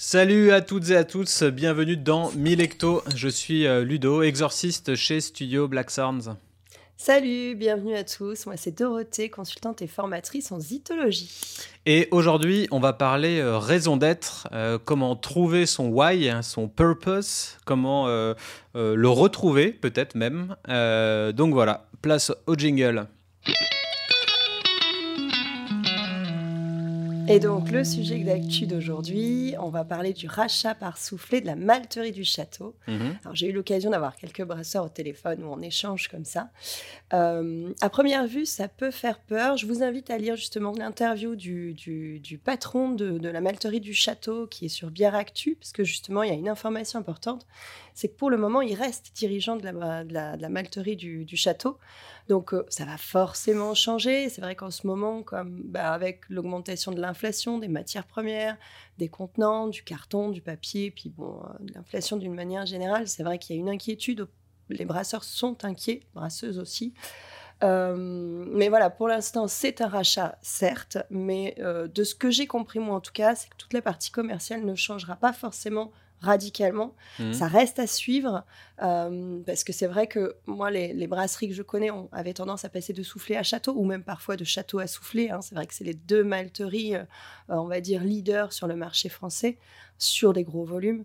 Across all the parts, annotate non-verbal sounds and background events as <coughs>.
Salut à toutes et à tous, bienvenue dans Milecto. Je suis euh, Ludo, exorciste chez Studio Black Sounds. Salut, bienvenue à tous. Moi, c'est Dorothée, consultante et formatrice en zytologie. Et aujourd'hui, on va parler euh, raison d'être, euh, comment trouver son why, hein, son purpose, comment euh, le retrouver peut-être même. donc voilà, place au jingle. Et donc, le sujet d'actu d'aujourd'hui, on va parler du rachat par soufflet de la malterie du château. Mhm. Alors, j'ai eu l'occasion d'avoir quelques brasseurs au téléphone où on échange comme ça. Euh, à première vue, ça peut faire peur. Je vous invite à lire justement l'interview du, du, patron de, de, la malterie du château qui est sur Bière Actu, parce que justement, il y a une information importante c'est que pour le moment, il reste dirigeant de la, malterie du, château. Donc, euh, ça va forcément changer. C'est vrai qu'en ce moment, comme bah, avec l'augmentation de l'inflation, des matières premières, des contenants, du carton, du papier, puis bon, euh, l'inflation d'une manière générale, c'est vrai qu'il y a une inquiétude. Les brasseurs sont inquiets, brasseuses aussi. Euh, mais voilà, pour l'instant, c'est un rachat, certes, mais de ce que j'ai compris, moi en tout cas, c'est que toute la partie commerciale ne changera pas forcément radicalement. Mmh. Ça reste à suivre euh, parce que c'est vrai que moi, les, brasseries que je connais ont, avaient tendance à passer de souffler à château ou même parfois de château à souffler. Hein. C'est vrai que c'est les deux malteries, euh, on va dire, leaders sur le marché français sur des gros volumes.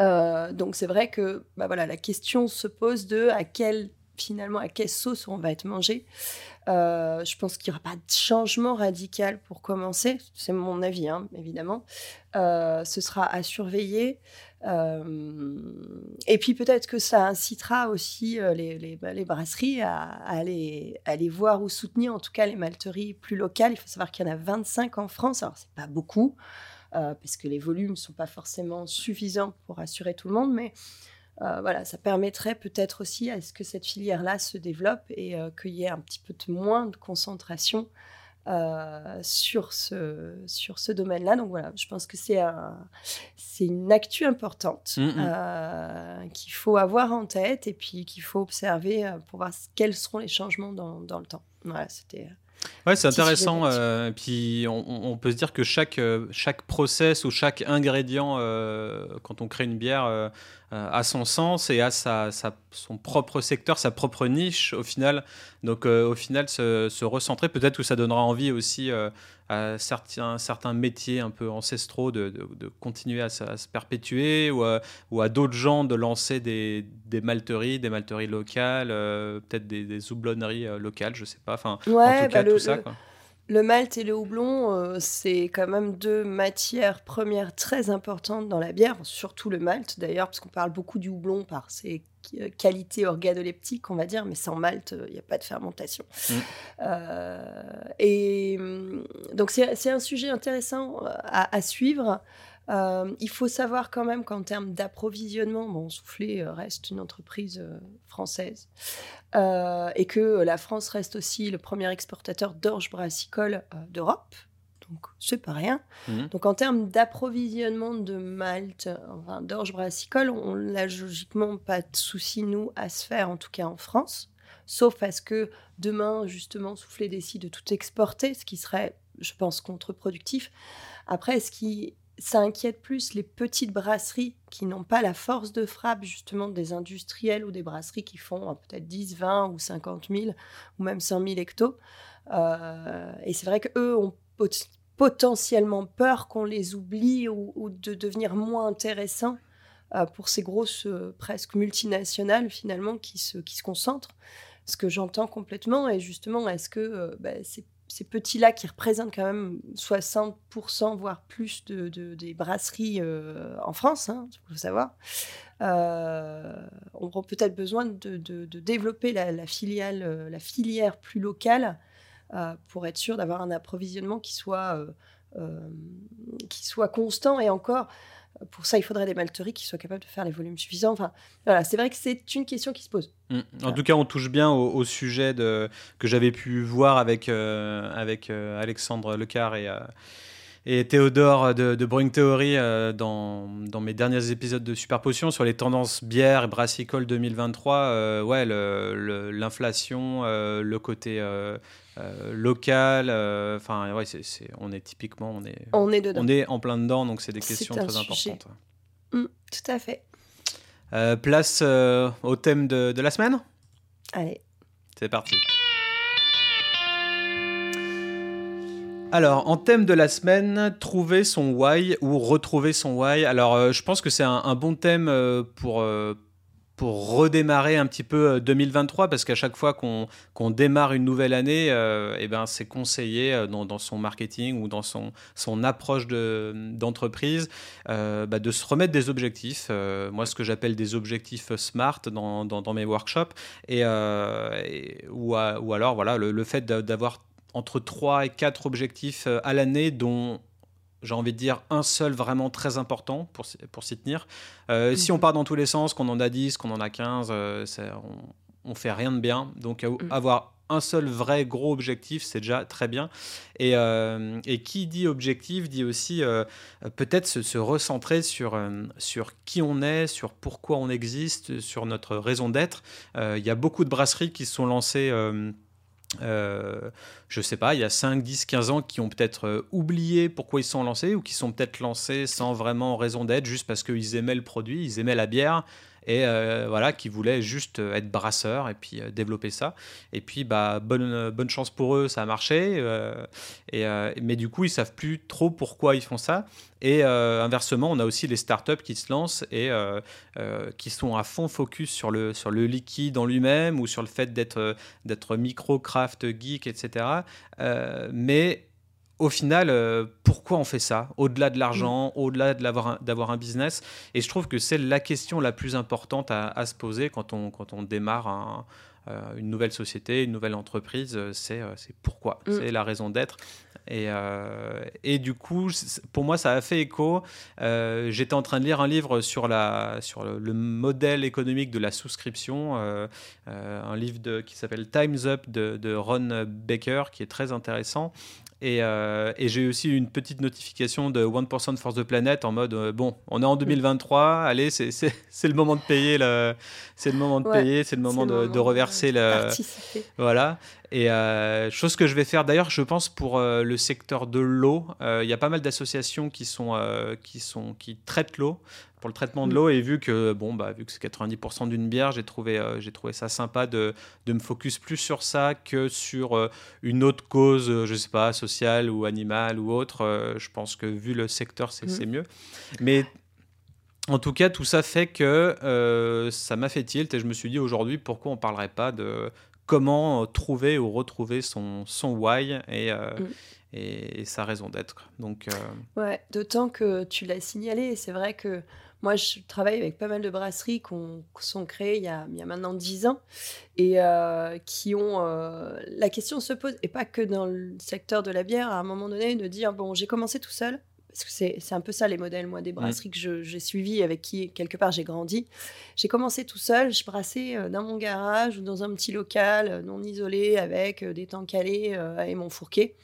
Euh, donc c'est vrai que bah voilà, la question se pose de à quel finalement à quelle sauce on va être mangé. Euh, je pense qu'il n'y aura pas de changement radical pour commencer, c'est mon avis, hein, évidemment. Euh, ce sera à surveiller. Euh, et puis peut-être que ça incitera aussi bah, les brasseries à, aller, aller, voir ou soutenir en tout cas les malteries plus locales. Il faut savoir qu'il y en a 25 en France, alors c'est pas beaucoup, parce que les volumes ne sont pas forcément suffisants pour assurer tout le monde, mais euh, voilà, ça permettrait peut-être aussi à ce que cette filière-là se développe et euh, qu'il y ait un petit peu de moins de concentration euh, sur ce, sur ce domaine-là. Donc voilà, je pense que c'est un, une actu importante mm, mm. qu'il faut avoir en tête et puis qu'il faut observer pour voir quels seront les changements dans, dans le temps. Voilà, c'était Ouais, c'est intéressant. Euh, puis on, peut se dire que chaque, chaque process ou chaque ingrédient, quand on crée une bière, a son sens et a sa, son propre secteur, sa propre niche au final. Donc au final, se, se recentrer, peut-être que ça donnera envie aussi à certains, certains métiers un peu ancestraux de, de, continuer à, se perpétuer ou à, ou à d'autres gens de lancer des, des, malteries, des malteries locales, peut-être des, des, houblonneries locales, je sais pas. Enfin, en tout cas, bah, tout ça. Quoi. Le malt et le houblon, euh, c'est quand même deux matières premières très importantes dans la bière, surtout le malt d'ailleurs, parce qu'on parle beaucoup du houblon par ses euh, qualités organoleptiques, on va dire, mais sans malt, il n'y a pas de fermentation. Mm. Euh, et mm, donc c'est un sujet intéressant à suivre. Euh, il faut savoir quand même qu'en termes d'approvisionnement, bon, Soufflé euh, reste une entreprise euh, française et que la France reste aussi le premier exportateur d'orge brassicole d'Europe. Donc, c'est pas rien. Mmh. Donc, en termes d'approvisionnement de Malte, enfin, d'orge brassicole, on n'a logiquement pas de souci, nous, à se faire, en tout cas en France. Sauf parce que demain, justement, Soufflé décide de tout exporter, ce qui serait, je pense, contre-productif. Après, ce qui ça inquiète plus les petites brasseries qui n'ont pas la force de frappe justement des industriels ou des brasseries qui font euh, peut-être 10, 20 ou 50 000 ou même 100 000 hectos. Euh, et c'est vrai qu'eux ont potentiellement peur qu'on les oublie ou, de devenir moins intéressants euh, pour ces grosses presque multinationales finalement qui se, qui se concentrent. Ce que j'entends complètement est justement est-ce que bah, c'est ces petits-là qui représentent quand même 60%, voire plus de, des brasseries euh, en France, hein, il faut savoir, euh, auront peut-être besoin de, développer la, filiale, euh, la filière plus locale euh, pour être sûr d'avoir un approvisionnement qui soit, qui soit constant et encore pour ça, il faudrait des malteries qui soient capables de faire les volumes suffisants. Enfin, voilà, c'est vrai que c'est une question qui se pose. Mm. En tout cas, on touche bien au, sujet de, que j'avais pu voir avec, euh, avec euh, Alexandre Lecar et, euh, et Théodore de, de Brewing Theory dans, dans, mes derniers épisodes de Super Potion sur les tendances bière et brassicole 2023. ouais, l'inflation, le, côté locales. Enfin, ouais, c'est, on est typiquement, on est, on est dedans. On est en plein dedans, donc c'est des questions très importantes. Mmh, tout à fait. place au thème de, de la semaine? Allez. C'est parti. Alors, en thème de la semaine, trouver son why ou retrouver son why? Alors, euh, je pense que c'est un, bon thème euh, pour, euh, pour redémarrer un petit peu 2023 parce qu'à chaque fois qu'on démarre une nouvelle année, eh ben, c'est conseillé dans, son marketing ou dans son, son approche d'entreprise bah, de se remettre des objectifs. moi, ce que j'appelle des objectifs SMART dans, dans, mes workshops et, ou, alors voilà, le, le fait d'avoir entre 3 et 4 objectifs euh, à l'année, dont j'ai envie de dire un seul vraiment très important pour, pour s'y tenir. Euh, si on mhm. part dans tous les sens, qu'on en a 10, qu'on en a 15, euh, on, on fait rien de bien. Donc mhm. avoir un seul vrai gros objectif, c'est déjà très bien. Et, et, qui dit objectif dit aussi peut-être se, recentrer sur, sur qui on est, sur pourquoi on existe, sur notre raison d'être. Il y a beaucoup de brasseries qui se sont lancées euh, je sais pas, il y a 5, 10, 15 ans qui ont peut-être euh, oublié pourquoi ils sont lancés ou qui sont peut-être lancés sans vraiment raison d'être, juste parce qu'ils aimaient le produit, ils aimaient la bière et euh, voilà, qui voulaient juste être brasseurs et puis développer ça. Et puis, bah, bonne, bonne chance pour eux, ça a marché. et, mais du coup, ils savent plus trop pourquoi ils font ça. Et euh, inversement, on a aussi les startups qui se lancent et euh, euh, qui sont à fond focus sur le, sur le liquide en lui-même ou sur le fait d'être micro-craft geek, etc. mais au final, pourquoi on fait ça? Au-delà de l'argent, mm. au-delà de l'avoir, d'avoir un business Et je trouve que c'est la question la plus importante à, se poser quand on, quand on démarre une nouvelle société, une nouvelle entreprise. C'est, c'est pourquoi? Mm. C'est la raison d'être. Et, euh, et, du coup, pour moi, ça a fait écho. Euh, j'étais en train de lire un livre sur, la, sur le, modèle économique de la souscription, euh, un livre de, qui s'appelle Time's Up de, de, Ron Baker, qui est très intéressant. Et, et j'ai aussi une petite notification de 1% for the Planet en mode bon, on est en 2023, allez, c'est le moment de payer, c'est le moment de payer, c'est le moment de, de, reverser le. Voilà. Et euh, chose que je vais faire d'ailleurs, je pense pour euh, le secteur de l'eau, euh, il y a pas mal d'associations qui sont qui sont qui traitent l'eau pour le traitement de l'eau et vu que bon bah vu que c'est 90% d'une bière, j'ai trouvé j'ai trouvé ça sympa de, de, me focus plus sur ça que sur une autre cause, je sais pas sociale ou animale ou autre. je pense que vu le secteur, c'est mm. mieux. Mais en tout cas, tout ça fait que ça m'a fait tilt et je me suis dit aujourd'hui pourquoi on parlerait pas de comment euh, trouver ou retrouver son, son why et, euh, mm. et, sa raison d'être. Donc, euh, ouais, d'autant que tu l'as signalé, c'est vrai que moi, je travaille avec pas mal de brasseries qui sont créées il y, a, il y a maintenant 10 ans et qui ont. la question se pose, et pas que dans le secteur de la bière, à un moment donné, de dire bon, j'ai commencé tout seul, parce que c'est un peu ça les modèles, moi, des brasseries que j'ai suivies, avec qui, quelque part, j'ai grandi. J'ai commencé tout seul, je brassais euh, dans mon garage ou dans un petit local euh, non isolé, avec euh, des temps calés et mon fourquet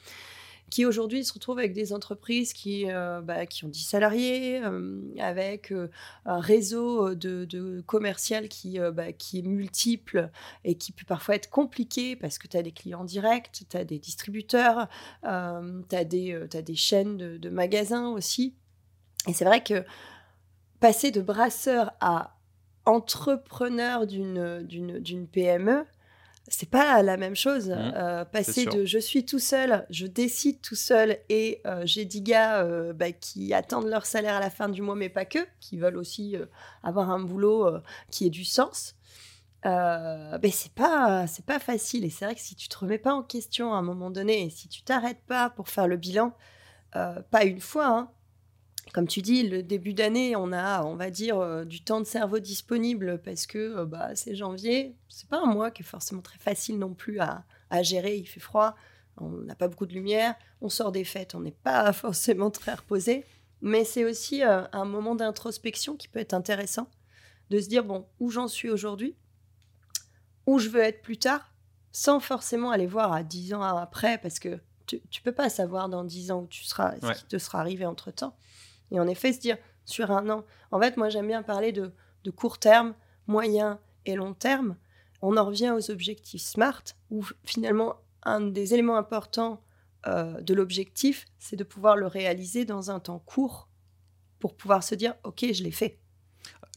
qui aujourd'hui se retrouvent avec des entreprises qui, euh, bah, qui ont 10 salariés, euh, avec euh, un réseau de, de commercial qui, bah, qui est multiple et qui peut parfois être compliqué parce que tu as des clients directs, tu as des distributeurs, tu as, as des chaînes de, de magasins aussi. Et c'est vrai que passer de brasseur à entrepreneur d'une PME, c'est pas la même chose. Mmh. Euh, passer de je suis tout seul, je décide tout seul et euh, j'ai 10 gars euh, bah, qui attendent leur salaire à la fin du mois, mais pas que, qui veulent aussi avoir un boulot qui ait du sens. Ben c'est pas c'est pas facile et c'est vrai que si tu te remets pas en question à un moment donné et si tu t'arrêtes pas pour faire le bilan, pas une fois, hein, comme tu dis, le début d'année, on a, on va dire, euh, du temps de cerveau disponible parce que euh, bah, c'est janvier. C'est pas un mois qui est forcément très facile non plus à, gérer. Il fait froid, on n'a pas beaucoup de lumière, on sort des fêtes, on n'est pas <laughs> forcément très reposé. Mais c'est aussi euh, un moment d'introspection qui peut être intéressant de se dire bon, où j'en suis aujourd'hui, où je veux être plus tard, sans forcément aller voir à 10 ans après parce que tu, ne peux pas savoir dans 10 ans où tu seras, ce qui te sera arrivé entre temps. Et en effet, se dire sur un an. En fait, moi, j'aime bien parler de, court terme, moyen et long terme. On en revient aux objectifs SMART, où finalement, un des éléments importants de l'objectif, c'est de pouvoir le réaliser dans un temps court pour pouvoir se dire, OK, je l'ai fait.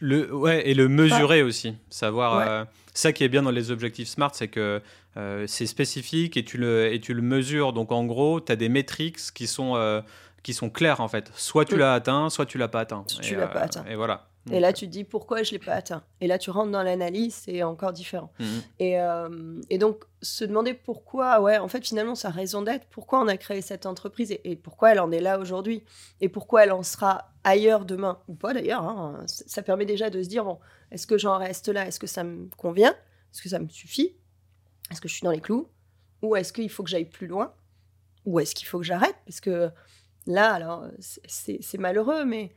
Le, ouais, et le mesurer aussi. Savoir. ça qui est bien dans les objectifs SMART, c'est que c'est spécifique et tu, le, et tu le mesures. Donc en gros, tu as des métriques qui sont qui sont clairs en fait. Soit tu l'as atteint, soit tu l'as pas atteint. Tu l'as pas atteint. Et voilà. Et là, tu te dis pourquoi je l'ai pas atteint? Et là, tu rentres dans l'analyse, c'est encore différent. Mhm. Et, euh, et, donc, se demander pourquoi, ouais, en fait, finalement, sa raison d'être, pourquoi on a créé cette entreprise? Et, pourquoi elle en est là aujourd'hui? Et pourquoi elle en sera ailleurs demain? Ou pas d'ailleurs. Hein, ça permet déjà de se dire bon, est-ce que j'en reste là? Est-ce que ça me convient? Est-ce que ça me suffit? Est-ce que je suis dans les clous? Ou est-ce qu'il faut que j'aille plus loin? Ou est-ce qu'il faut que j'arrête? Parce que là, alors, c'est malheureux, mais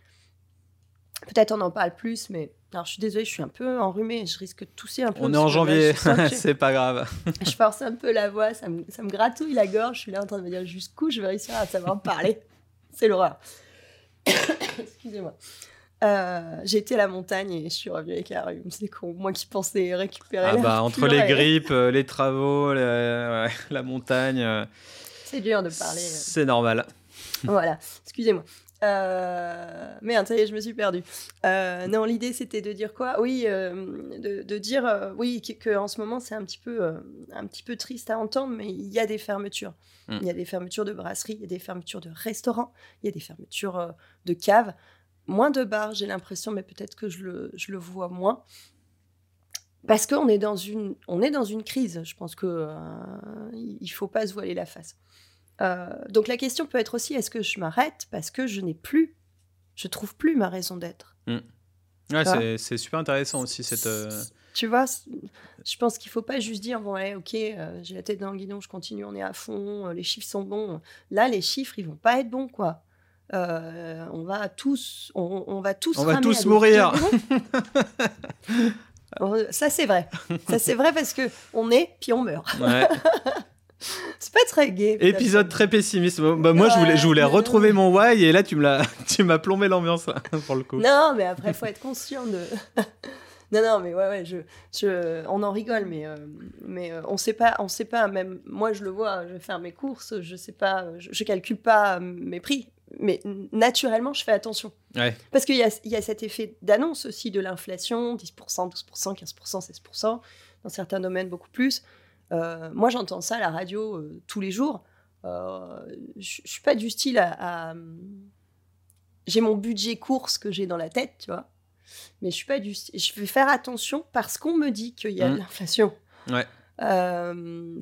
Peut-être on en parle plus, mais alors je suis désolée, je suis un peu enrhumée, je risque de tousser un peu. On est en janvier, <laughs> c'est pas grave. <laughs> je force un peu la voix, ça me, ça me, gratouille la gorge, je suis là en train de me dire jusqu'où je vais réussir à savoir parler. <laughs> c'est l'horreur. <coughs> Excusez-moi. Euh, j'ai été à la montagne et je suis revenue avec un rhume. C'est con. Moi qui pensais récupérer. Ah bah, entre les grippes, euh, les travaux, la montagne. Euh, c'est dur de parler. C'est normal. <laughs> voilà, excusez-moi. Euh, merde, ça y est, je me suis perdue. Euh, non, l'idée c'était de dire quoi? Oui, euh, de, dire euh, oui que, en ce moment c'est un petit peu un petit peu triste à entendre, mais il y a des fermetures. Mm. Il y a des fermetures de brasseries, il y a des fermetures de restaurants, il y a des fermetures de caves, moins de bars. J'ai l'impression, mais peut-être que je le, je le vois moins. Parce qu'on est dans une on est dans une crise. Je pense que il faut pas se voiler la face. Euh, donc la question peut être aussi est-ce que je m'arrête parce que je n'ai plus, je trouve plus ma raison d'être? Mm. Ouais, c'est super intéressant aussi cette. Euh, tu vois, je pense qu'il faut pas juste dire bon ouais, ok, euh, j'ai la tête dans le guidon, je continue, on est à fond, les chiffres sont bons. Là, les chiffres, ils vont pas être bons quoi. on va tous, on, va tous, <laughs> on va tous mourir. Ça c'est vrai, ça c'est vrai parce que on est puis on meurt. Ouais. <laughs> <laughs> C'est pas très gay. Épisode très pessimiste. Bah, moi, je voulais, je voulais retrouver mon why et là, tu <laughs> m'as plombé l'ambiance <laughs> pour le coup. Non, mais après, faut être conscient de. non, non, mais ouais, ouais, je, je, on en rigole, mais, euh, mais euh, on sait pas, on sait pas. Même moi, je le vois. Je vais faire mes courses, je sais pas, je, je calcule pas mes prix, mais naturellement, je fais attention. Ouais. Parce qu'il y a cet effet d'annonce aussi de l'inflation, 10%, 12%, 15%, 16%, dans certains domaines beaucoup plus. Euh, moi, j'entends ça à la radio euh, tous les jours. Euh, je suis pas du style à. J'ai mon budget course que j'ai dans la tête, tu vois. Mais je suis pas du. Je vais faire attention parce qu'on me dit qu'il y a de mmh. l'inflation. Ouais.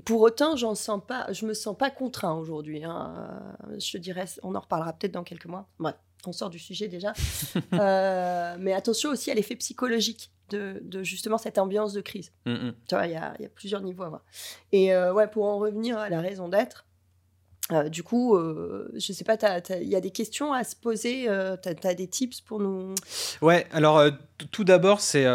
pour autant, j'en sens pas, je me sens pas contraint aujourd'hui. Hein. je te dirais, on en reparlera peut-être dans quelques mois. Bref, on sort du sujet déjà. <laughs> mais attention aussi à l'effet psychologique de, justement cette ambiance de crise. Mm, mm. Tu vois, il y a, plusieurs niveaux à voir. Et euh, ouais, pour en revenir à la raison d'être, euh, du coup, euh, je sais pas, il y a des questions à se poser, tu as, des tips pour nous? Ouais, alors tout d'abord, c'est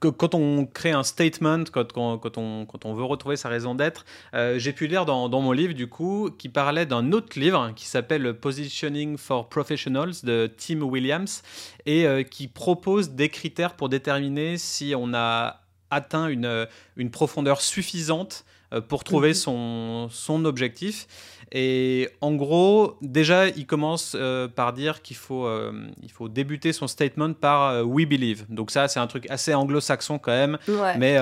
quand on crée un statement, quand, on, veut retrouver sa raison d'être, euh, j'ai pu lire dans, mon livre, du coup, qui parlait d'un autre livre qui s'appelle Positioning for Professionals de Tim Williams et euh, qui propose des critères pour déterminer si on a atteint une, une profondeur suffisante euh, pour trouver mhm. son, son objectif. Et en gros, déjà, il commence euh, par dire qu'il faut, euh, il faut débuter son statement par We Believe. Donc ça, c'est un truc assez anglo-saxon quand même. Mais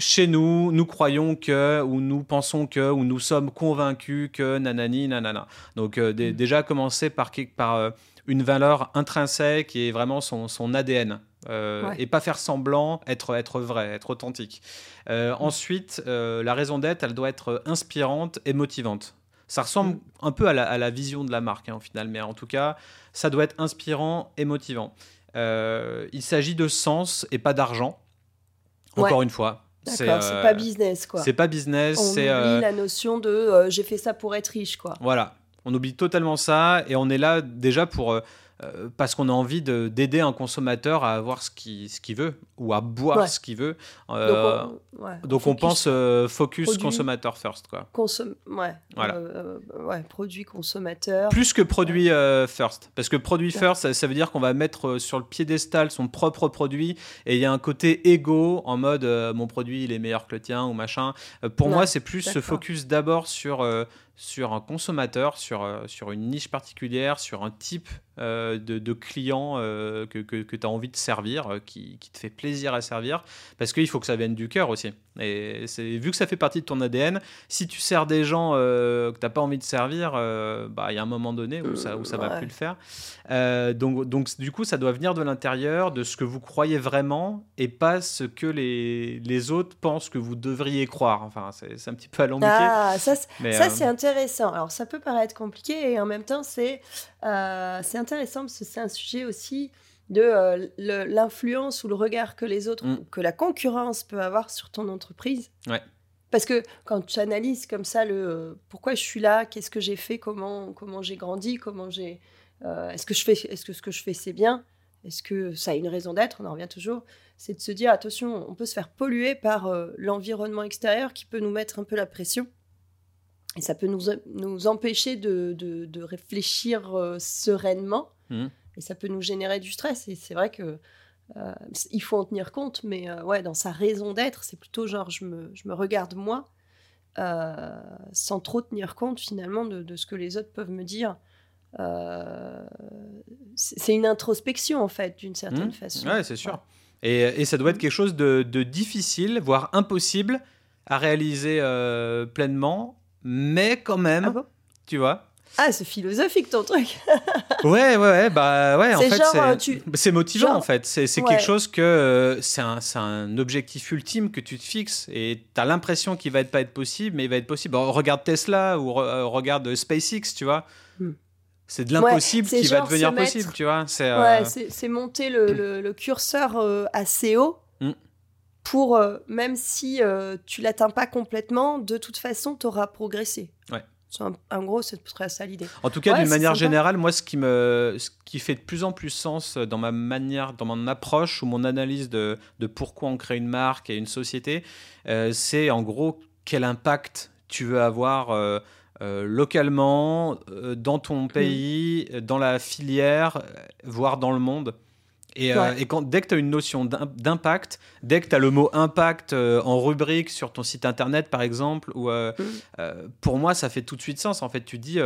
chez nous, nous croyons que, ou nous pensons que, ou nous sommes convaincus que, nanani, nanana. Donc mm. déjà commencer par, par une valeur intrinsèque et vraiment son, son ADN. Euh, et pas faire semblant, être, être vrai, être authentique. Euh, ensuite, euh, la raison d'être, elle doit être inspirante et motivante. Ça ressemble mm. un peu à la, vision de la marque, hein, au final, mais en tout cas, ça doit être inspirant et motivant. il s'agit de sens et pas d'argent. Encore une fois, c'est pas business quoi. C'est pas business. On oublie la notion de j'ai fait ça pour être riche quoi. Voilà. On oublie totalement ça et on est là déjà pour euh, parce qu'on a envie d'aider un consommateur à avoir ce qu'il ce veut ou à boire ce qu'il veut. Euh, donc on, pense euh, focus consommateur first. Quoi. Consom ouais. Voilà. ouais, produit consommateur. Plus que produit first. Parce que produit first, ça, veut dire qu'on va mettre sur le piédestal son propre produit et il y a un côté égo en mode mon produit il est meilleur que le tien ou machin. pour moi, c'est plus se focus d'abord sur sur un consommateur, sur, sur une niche particulière, sur un type euh, de, de, clients euh, que, que, que tu as envie de servir, euh, qui, qui, te fait plaisir à servir, parce qu'il faut que ça vienne du cœur aussi. Et vu que ça fait partie de ton ADN, si tu sers des gens que tu n'as pas envie de servir, bah, il y a un moment donné où ça, où ça va plus le faire. donc, donc, du coup, ça doit venir de l'intérieur, de ce que vous croyez vraiment, et pas ce que les, les autres pensent que vous devriez croire. Enfin, c'est un petit peu alambiqué. Ah, ça, ça c'est intéressant. Alors, ça peut paraître compliqué, et en même temps, c'est c'est intéressant parce que c'est un sujet aussi de euh, l'influence ou le regard que les autres, mm. que la concurrence peut avoir sur ton entreprise. Ouais. Parce que quand tu analyses comme ça le euh, pourquoi je suis là, qu'est-ce que j'ai fait, comment comment j'ai grandi, comment j'ai euh, est-ce que je fais est-ce que ce que je fais c'est bien, est-ce que ça a une raison d'être, on en revient toujours, c'est de se dire attention, on peut se faire polluer par l'environnement extérieur qui peut nous mettre un peu la pression. Et ça peut nous, nous empêcher de, de, réfléchir euh, sereinement. Mmh. Et ça peut nous générer du stress. Et c'est vrai que euh, il faut en tenir compte. Mais euh, ouais, dans sa raison d'être, c'est plutôt genre je me, je me regarde moi, sans trop tenir compte finalement de, de, ce que les autres peuvent me dire. c'est une introspection en fait, d'une certaine mmh. façon. Ouais, c'est sûr. Et, et, ça doit être quelque chose de, de difficile, voire impossible à réaliser pleinement mais quand même, ah tu vois. Ah, c'est philosophique ton truc. <laughs> ouais, ouais, ouais, bah ouais. En fait, c'est motivant en fait. C'est quelque chose que euh, c'est un, un, objectif ultime que tu te fixes et tu as l'impression qu'il va être pas être possible, mais il va être possible. regarde Tesla ou euh, regarde SpaceX, tu vois. Hmm. C'est de l'impossible qui va devenir possible, tu vois. C'est euh, ouais, monter le, le, curseur assez haut pour, euh, même si euh, tu l'atteins pas complètement, de toute façon, tu auras progressé. Ouais. En, gros, c'est très ça l'idée. En tout cas, d'une manière générale, moi, ce qui, me, ce qui fait de plus en plus sens dans ma manière, dans mon approche ou mon analyse de, de pourquoi on crée une marque et une société, euh, c'est en gros quel impact tu veux avoir localement, dans ton mm. pays, dans la filière, voire dans le monde. Et, euh, et quand, dès que tu as une notion d'impact, dès que tu as le mot impact euh, en rubrique sur ton site internet, par exemple, ou, euh, mm. pour moi, ça fait tout de suite sens. En fait, tu dis,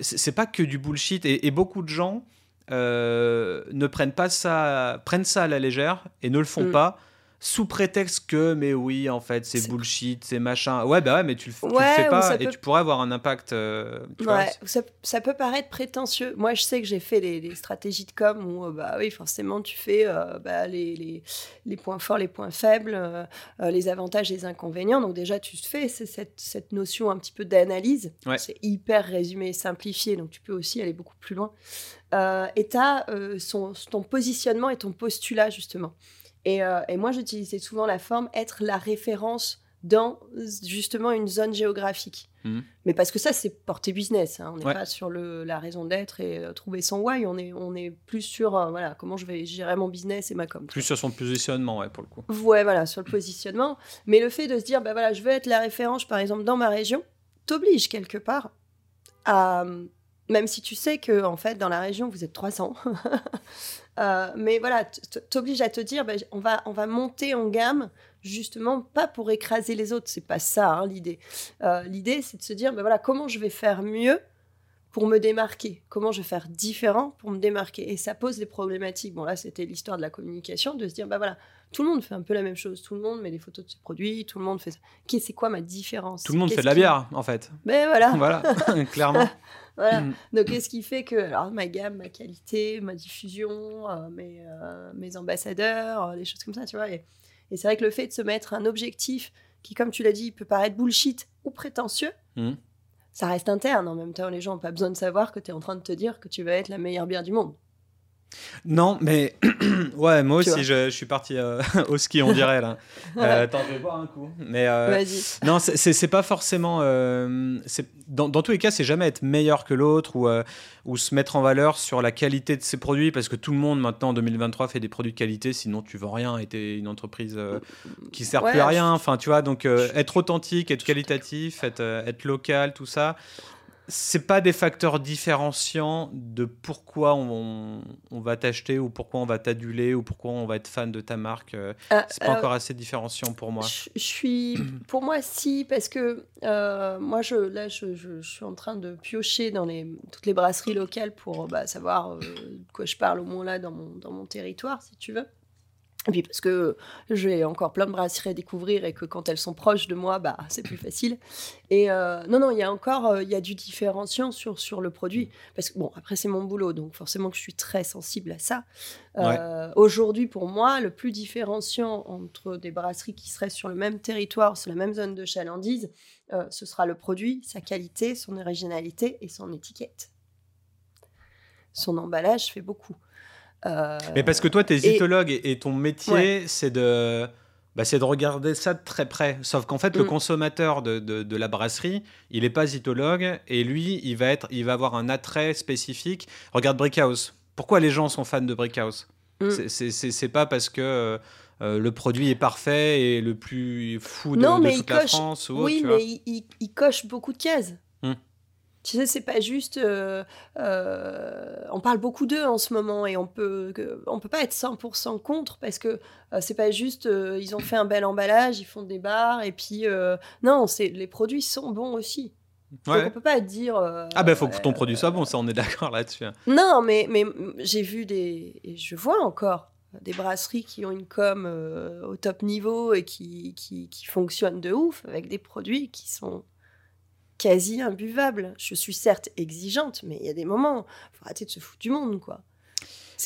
c'est pas que du bullshit. Et, beaucoup de gens ne prennent pas ça, prennent ça à la légère et ne le font mm. pas sous prétexte que, mais oui, en fait, c'est bullshit, c'est machin. Ouais, bah ouais, mais tu le, le fais pas et tu pourrais avoir un impact. Euh, ouais, ça, ça, peut paraître prétentieux. Moi, je sais que j'ai fait des, stratégies de com où, euh, bah oui, forcément, tu fais euh, bah, les, les, les, points forts, les points faibles, les avantages, les inconvénients. Donc, déjà, tu fais cette, cette notion un petit peu d'analyse. C'est hyper résumé et simplifié, donc tu peux aussi aller beaucoup plus loin. et tu as ton positionnement et ton postulat, justement. Euh, et, moi, j'utilisais souvent la forme être la référence dans justement une zone géographique. Mhm. Mais parce que ça, c'est porter business. Hein. On n'est pas sur le, la raison d'être et euh, trouver son why. On est, on est plus sur euh, voilà, comment je vais gérer mon business et ma com. Plus sur son positionnement, ouais, pour le coup. Ouais, voilà, sur le positionnement. Mais le fait de se dire, bah, voilà, je veux être la référence, par exemple, dans ma région, t'oblige quelque part à. Même si tu sais que, en fait, dans la région, vous êtes 300, <laughs> Euh, mais voilà, t'oblige à te dire, bah, on, va, on va monter en gamme, justement, pas pour écraser les autres. C'est pas ça hein, l'idée. Euh, l'idée, c'est de se dire, bah, voilà, comment je vais faire mieux pour me démarquer Comment je vais faire différent pour me démarquer? Et ça pose des problématiques. Bon, là, c'était l'histoire de la communication, de se dire, bah voilà, tout le monde fait un peu la même chose. Tout le monde met des photos de ses produits, tout le monde fait ça. C'est quoi ma différence? Tout le monde fait de la bière, en fait. Mais ben, voilà. <laughs> voilà, <laughs> clairement. <laughs> voilà. Mm. Donc, qu'est-ce qui fait que alors, ma gamme, ma qualité, ma diffusion, euh, mes, euh, mes, ambassadeurs, euh, des choses comme ça, tu vois. Et, c'est vrai que le fait de se mettre un objectif qui, comme tu l'as dit, peut paraître bullshit ou prétentieux, mm. Ça reste interne. En même temps, les gens n'ont pas besoin de savoir que tu es en train de te dire que tu vas être la meilleure bière du monde. Non, mais <clears throat> ouais, moi aussi, je, suis parti euh, <laughs> au ski, on dirait là. <laughs> Euh, attends, je vais boire un coup. Mais euh, non, c'est pas forcément. Dans, dans, tous les cas, c'est jamais être meilleur que l'autre ou, ou se mettre en valeur sur la qualité de ses produits, parce que tout le monde maintenant en 2023 fait des produits de qualité, sinon tu vends rien et t'es une entreprise qui sert plus à rien. Enfin, tu vois, donc être authentique, être qualitatif, être, être local, tout ça c'est pas des facteurs différenciants de pourquoi on, va t'acheter ou pourquoi on va t'aduler ou pourquoi on va être fan de ta marque. Euh, ah, c'est pas encore assez différenciant pour moi. Je, suis, pour moi, si, parce que euh, moi, je, là, je, suis en train de piocher dans les, toutes les brasseries locales pour bah, savoir euh, de quoi je parle au moins là dans mon, dans mon territoire, si tu veux. Et puis parce que j'ai encore plein de brasseries à découvrir et que quand elles sont proches de moi, bah, c'est plus facile. Et euh, non, non, il y a encore euh, il y a du différenciant sur, sur le produit. Parce que bon, après, c'est mon boulot, donc forcément que je suis très sensible à ça. Euh, aujourd'hui, pour moi, le plus différenciant entre des brasseries qui seraient sur le même territoire, sur la même zone de chalandise, ce sera le produit, sa qualité, son originalité et son étiquette. Son emballage fait beaucoup. Euh, Mais parce que toi, tu es zytologue et, ton métier, c'est de, bah, de regarder ça de très près. Sauf qu'en fait, le mm. consommateur de, de, la brasserie, il n'est pas zytologue et lui, il va, être, il va avoir un attrait spécifique. Regarde Brickhouse. Pourquoi les gens sont fans de Brickhouse? Mm. C'est pas parce que. Euh, le produit est parfait et le plus fou de, non, toute la France. oui, mais il, il, coche beaucoup de cases. Tu sais, c'est pas juste. Euh, euh, on parle beaucoup d'eux en ce moment et on peut, on peut pas être 100% contre parce que euh, c'est pas juste. ils ont fait un bel emballage, ils font des bars et puis. non, c'est les produits sont bons aussi. Donc on peut pas dire. ah ben, faut que ton produit soit bon, ça, on est d'accord là-dessus. Hein. Non, mais, mais j'ai vu des. Et je vois encore des brasseries qui ont une com au top niveau et qui, qui, qui fonctionnent de ouf avec des produits qui sont quasi imbuvable. Je suis certes exigeante, mais il y a des moments, faut arrêter de se foutre du monde, quoi.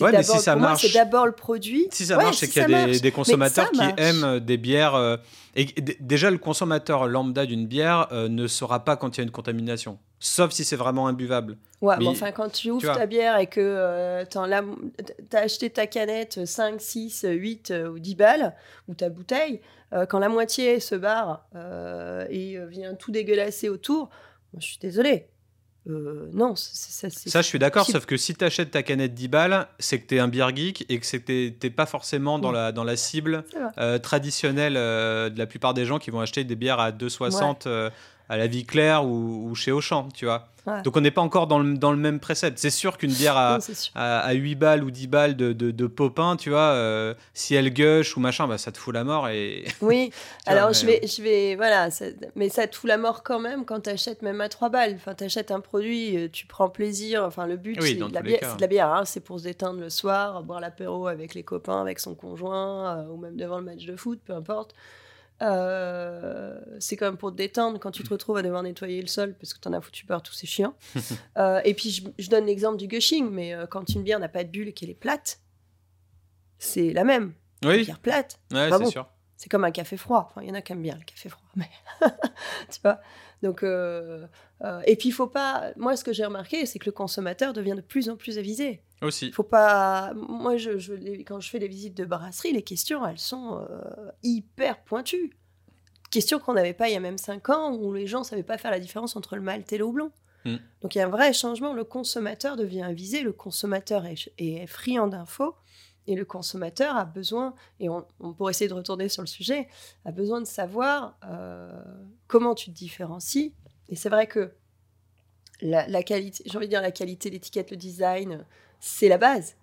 Ouais, mais si ça marche, c'est d'abord le produit. Si ça marche, c'est qu'il y a des, consommateurs qui aiment des bières. Euh, et déjà, le consommateur lambda d'une bière euh, ne saura pas quand il y a une contamination, sauf si c'est vraiment imbuvable. Ouais, mais enfin, quand tu ouvres ta bière et que euh, tu as acheté ta canette 5, 6, 8 ou 10 balles, ou ta bouteille, euh, quand la moitié se barre et vient tout dégueulasser autour, moi, je suis désolée. Non, ça, ça, je suis d'accord, sauf que si tu achètes ta canette 10 balles, c'est que tu es un beer geek et que tu n'es pas forcément dans, la, dans la cible traditionnelle de la plupart des gens qui vont acheter des bières à 2,60 à la vie claire ou, chez Auchan, tu vois. Donc on n'est pas encore dans le, dans le même précepte. C'est sûr qu'une bière à, à, 8 balles ou 10 balles de, de, de popin, tu vois, euh, si elle gush ou machin, bah, ça te fout la mort. Et... <laughs> Oui, alors je, vais, je vais, voilà, mais ça te fout la mort quand même quand tu achètes même à 3 balles. Enfin, tu achètes un produit, euh, tu prends plaisir. Enfin, le but, c'est, de la bière, de la bière, hein. c'est pour se détendre le soir, boire l'apéro avec les copains, avec son conjoint, euh, ou même devant le match de foot, peu importe. Euh, c'est quand même pour te détendre quand tu te retrouves à devoir nettoyer le sol parce que t'en as foutu peur, tous ces chiens. <laughs> Euh, et puis je, donne l'exemple du gushing, mais euh, quand une bière n'a pas de bulle et qu'elle est plate, c'est la même. Oui. Une bière plate. c'est sûr. C'est comme un café froid. Enfin, il y en a qui aiment bien le café froid, mais <laughs> tu vois. Donc, et puis il faut pas. Moi, ce que j'ai remarqué, c'est que le consommateur devient de plus en plus avisé. Aussi. Faut pas. Moi, je, quand je fais des visites de brasserie, les questions, elles sont euh, hyper pointues. Questions qu'on n'avait pas il y a même 5 ans, où les gens ne savaient pas faire la différence entre le malt et le houblon. Hmm. Donc il y a un vrai changement. Le consommateur devient avisé, le consommateur est, est friand d'infos, et le consommateur a besoin, et on, pourrait essayer de retourner sur le sujet, a besoin de savoir euh, comment tu te différencies. Et c'est vrai que la, qualité, j'ai envie de dire la qualité, l'étiquette, le design, c'est la base.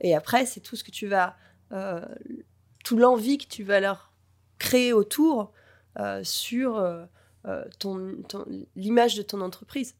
Et après, c'est tout ce que tu vas, euh, tout l'envie que tu vas leur créer autour euh, sur ton, l'image de ton entreprise.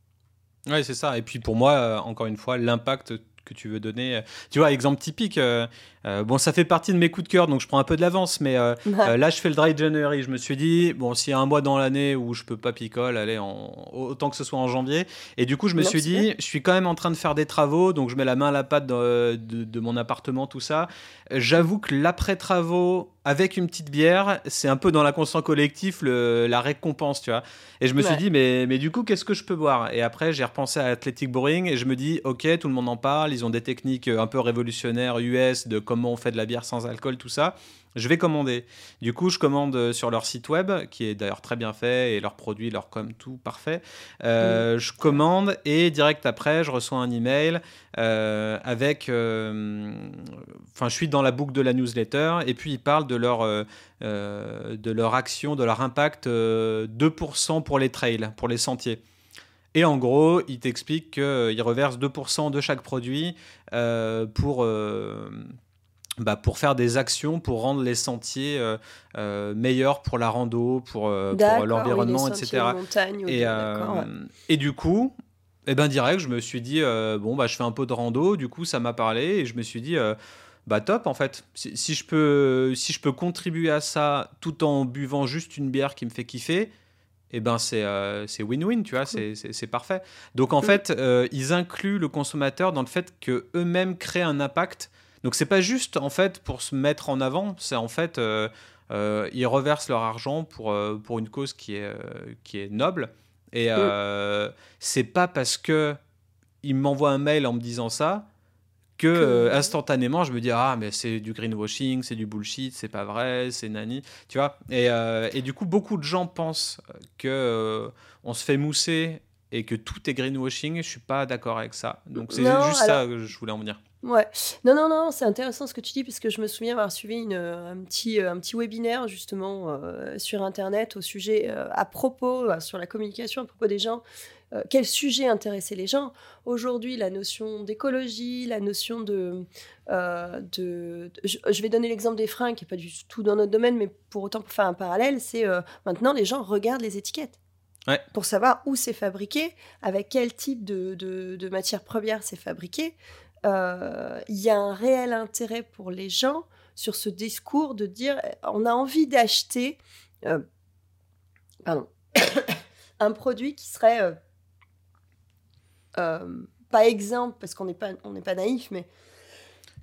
Oui, c'est ça. Et puis pour moi, encore une fois, l'impact que tu veux donner. Tu vois, exemple typique, euh, euh, bon, ça fait partie de mes coups de cœur, donc je prends un peu de l'avance, mais euh, là, je fais le dry January. Je me suis dit, bon, s'il y a un mois dans l'année où je peux pas picole, allez, autant que ce soit en janvier. Et du coup, je me suis dit, je suis quand même en train de faire des travaux, donc je mets la main à la pâte de, de mon appartement, tout ça. J'avoue que l'après-travaux, avec une petite bière, c'est un peu dans l'inconscient collectif le, la récompense, tu vois. Et je me suis dit, mais, mais du coup, qu'est-ce que je peux boire? Et après, j'ai repensé à Athletic Brewing et je me dis, ok, tout le monde en parle, ils ont des techniques un peu révolutionnaires US de comment on fait de la bière sans alcool, tout ça je vais commander. Du coup, je commande euh, sur leur site web, qui est d'ailleurs très bien fait, et leurs produits, leur com, tout parfait. Euh, je commande et direct après, je reçois un email euh, avec. Enfin, je suis dans la boucle de la newsletter, et puis ils parlent de leur, de leur action, de leur impact 2% pour les trails, pour les sentiers. Et en gros, ils t'expliquent qu'ils reversent 2% de chaque produit pour bah, pour faire des actions pour rendre les sentiers euh, euh, meilleurs pour la rando, pour, euh, pour l'environnement, etc. et, et du coup, eh ben direct, je me suis dit bon bah je fais un peu de rando, du coup ça m'a parlé et je me suis dit bah top en fait. Si, si, je peux si je peux contribuer à ça tout en buvant juste une bière qui me fait kiffer. Eh ben c'est win-win, tu vois, c'est parfait. Donc en fait, ils incluent le consommateur dans le fait que eux-mêmes créent un impact donc c'est pas juste en fait pour se mettre en avant, c'est en fait euh, euh, ils reversent leur argent pour, euh, pour une cause qui est, qui est noble. Et c'est pas parce que ils m'envoient un mail en me disant ça que, instantanément je me dis ah mais c'est du greenwashing, c'est du bullshit, c'est pas vrai, c'est nani, tu vois. Et, et, du coup beaucoup de gens pensent que on se fait mousser et que tout est greenwashing. Je suis pas d'accord avec ça. Donc c'est juste ça que je voulais en venir. Ouais. Non, non, non, c'est intéressant ce que tu dis, parce que je me souviens avoir suivi une, un, petit, un petit webinaire justement euh, sur Internet au sujet, euh, à propos, euh, sur la communication, à propos des gens. quel sujet intéressait les gens Aujourd'hui, la notion d'écologie, la notion de. de, je, vais donner l'exemple des freins, qui n'est pas du tout dans notre domaine, mais pour autant, pour faire un parallèle, c'est maintenant les gens regardent les étiquettes. Pour savoir où c'est fabriqué, avec quel type de, de, de matière première c'est fabriqué. Euh, il y a un réel intérêt pour les gens sur ce discours de dire on a envie d'acheter euh, <coughs> un produit qui serait euh, pas exemple parce qu'on n'est pas on n'est pas naïf mais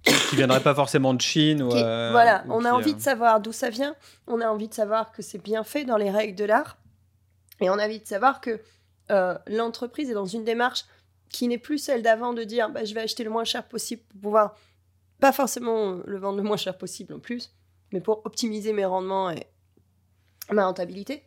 qui, viendrait pas forcément de Chine ou voilà on a envie de savoir d'où ça vient on a envie de savoir que c'est bien fait dans les règles de l'art et on a envie de savoir que l'entreprise est dans une démarche qui n'est plus celle d'avant de dire bah, je vais acheter le moins cher possible pour pouvoir, pas forcément le vendre le moins cher possible en plus, mais pour optimiser mes rendements et ma rentabilité.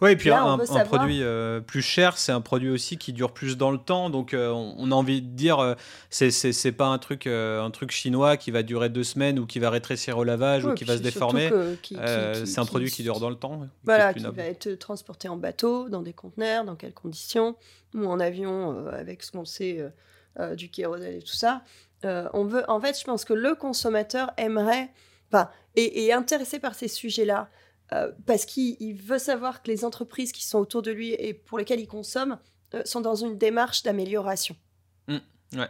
Oui, et puis un, produit euh, plus cher, c'est un produit aussi qui dure plus dans le temps. Donc, euh, on, a envie de dire, euh, c'est pas un truc, un truc chinois qui va durer deux semaines ou qui va rétrécir au lavage ou qui va se déformer. c'est un produit qui, dure dans le temps. Voilà, qui, va être transporté en bateau, dans des conteneurs, dans quelles conditions, ou en avion avec ce qu'on sait du kérosène et tout ça. on veut, en fait, je pense que le consommateur aimerait, enfin, et est intéressé par ces sujets-là. Euh, parce qu'il veut savoir que les entreprises qui sont autour de lui et pour lesquelles il consomme euh, sont dans une démarche d'amélioration. Mmh,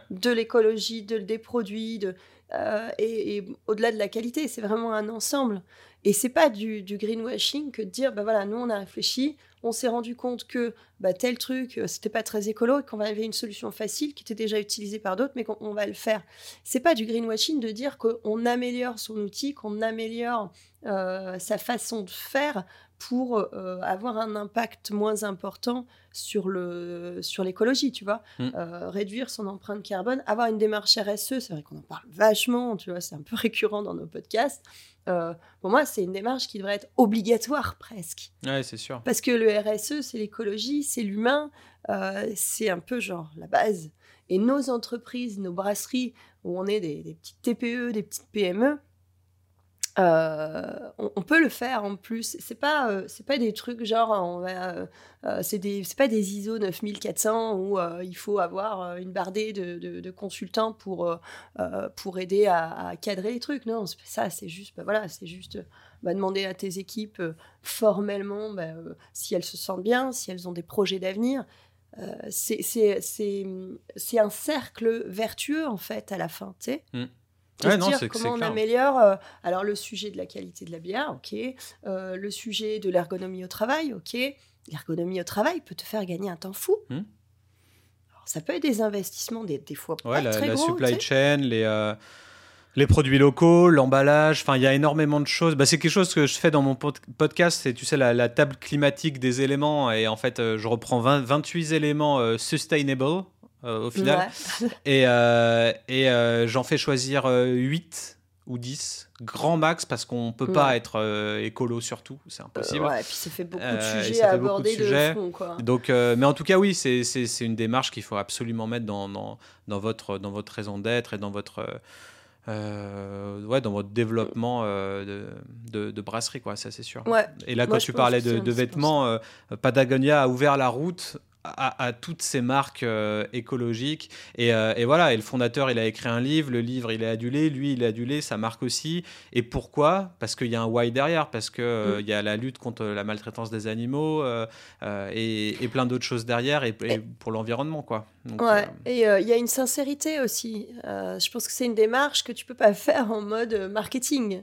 de l'écologie, de, des produits, de, euh, et, au-delà de la qualité, c'est vraiment un ensemble. Et c'est pas du, greenwashing que de dire, bah voilà, nous on a réfléchi, on s'est rendu compte que bah, tel truc, c'était pas très écolo et qu'on avait une solution facile qui était déjà utilisée par d'autres, mais qu'on va le faire. C'est pas du greenwashing de dire qu'on améliore son outil, qu'on améliore euh, sa façon de faire pour euh, avoir un impact moins important sur le sur l'écologie, tu vois, mm. euh, réduire son empreinte carbone, avoir une démarche RSE, c'est vrai qu'on en parle vachement, tu vois, c'est un peu <laughs> récurrent dans nos podcasts. pour moi, c'est une démarche qui devrait être obligatoire presque. Ouais, c'est sûr. Parce que le RSE, c'est l'écologie, c'est l'humain, c'est un peu genre la base. Et nos entreprises, nos brasseries, où on est des, des petites TPE, des petites PME, euh, on, peut le faire en plus. C'est pas, euh, c'est pas des trucs genre, on va, euh, c'est des, c'est pas des ISO 9400 où il faut avoir une bardée de, consultants pour, pour aider à, cadrer les trucs. Non, ça, c'est juste, bah, voilà, c'est juste bah, demander à tes équipes formellement bah, si elles se sentent bien, si elles ont des projets d'avenir. c'est, un cercle vertueux en fait à la fin, sais. Mmh dire comment on améliore euh, alors le sujet de la qualité de la bière, ok, euh, le sujet de l'ergonomie au travail, ok. L'ergonomie au travail peut te faire gagner un temps fou. Hmm. ça peut être des investissements des, des fois pas la, très la supply chain, les, euh, Les produits locaux, l'emballage, enfin il y a énormément de choses. Bah, c'est quelque chose que je fais dans mon podcast, c'est tu sais la, table climatique des éléments et en fait je reprends 28 éléments sustainable au final <laughs> et, et j'en fais choisir 8 ou 10, grand max, parce qu'on ne peut pas être euh, écolo sur tout, c'est impossible. ouais, et puis ça fait beaucoup de euh, sujets à aborder de, sujets. fond. Quoi. Donc, euh, mais en tout cas, oui, c'est une démarche qu'il faut absolument mettre dans, dans, dans, votre, dans votre raison d'être et dans votre, ouais, dans votre développement de, de, de, brasserie, quoi, ça c'est sûr. Ouais. Et là, quand tu parlais de, de vêtements, Patagonia a ouvert la route à, toutes ces marques euh, écologiques. Euh, et, voilà, et le fondateur, il a écrit un livre, le livre, il est adulé, lui, il est adulé, sa marque aussi. Et pourquoi? Parce qu'il y a un why derrière, parce qu'il euh, mm. y a la lutte contre la maltraitance des animaux et, plein d'autres choses derrière, et, pour l'environnement, quoi. ouais, et il y a une sincérité aussi. je pense que c'est une démarche que tu peux pas <laughs> faire en mode marketing.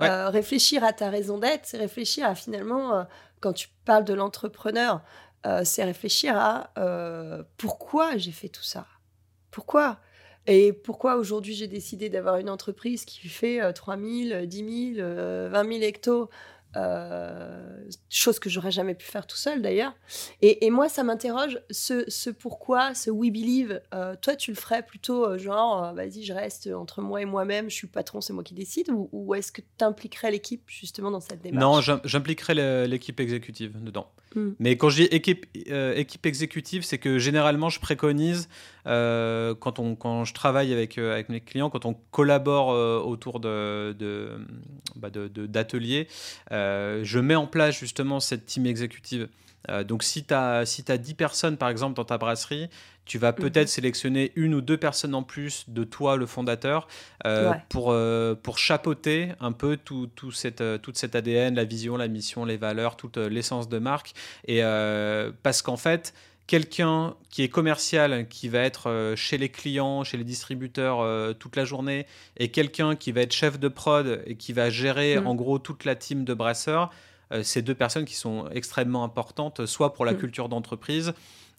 réfléchir à ta raison d'être, c'est réfléchir à finalement, quand tu parles de l'entrepreneur, euh, c'est réfléchir à euh, pourquoi j'ai fait tout ça. Pourquoi? Et pourquoi aujourd'hui j'ai décidé d'avoir une entreprise qui fait 3 000, 10 000, 20 000 hectos? Euh, chose que j'aurais jamais pu faire tout seul d'ailleurs. Et, moi, ça m'interroge ce, pourquoi, ce we believe. Euh, toi, tu le ferais plutôt euh, genre, vas-y, je reste entre moi et moi-même, je suis patron, c'est moi qui décide, ou, est-ce que tu impliquerais l'équipe justement dans cette démarche? Non, j'impliquerais l'équipe exécutive dedans. Hmm. Mais quand je dis équipe, équipe exécutive, c'est que généralement, je préconise quand, on, quand je travaille avec, avec mes clients, quand on collabore autour de, d'ateliers. De, euh, je mets en place justement cette team exécutive. Euh, donc si tu as, si as 10 personnes par exemple dans ta brasserie, tu vas peut-être mhm. sélectionner une ou deux personnes en plus de toi, le fondateur, euh, pour, pour chapeauter un peu tout, tout cette, toute cette ADN, la vision, la mission, les valeurs, toute l'essence de marque. Et parce qu'en fait, quelqu'un qui est commercial, qui va être euh, chez les clients, chez les distributeurs euh, toute la journée, et quelqu'un qui va être chef de prod et qui va gérer mm. en gros toute la team de brasseurs, euh, c'est deux personnes qui sont extrêmement importantes, soit pour la mm. culture d'entreprise,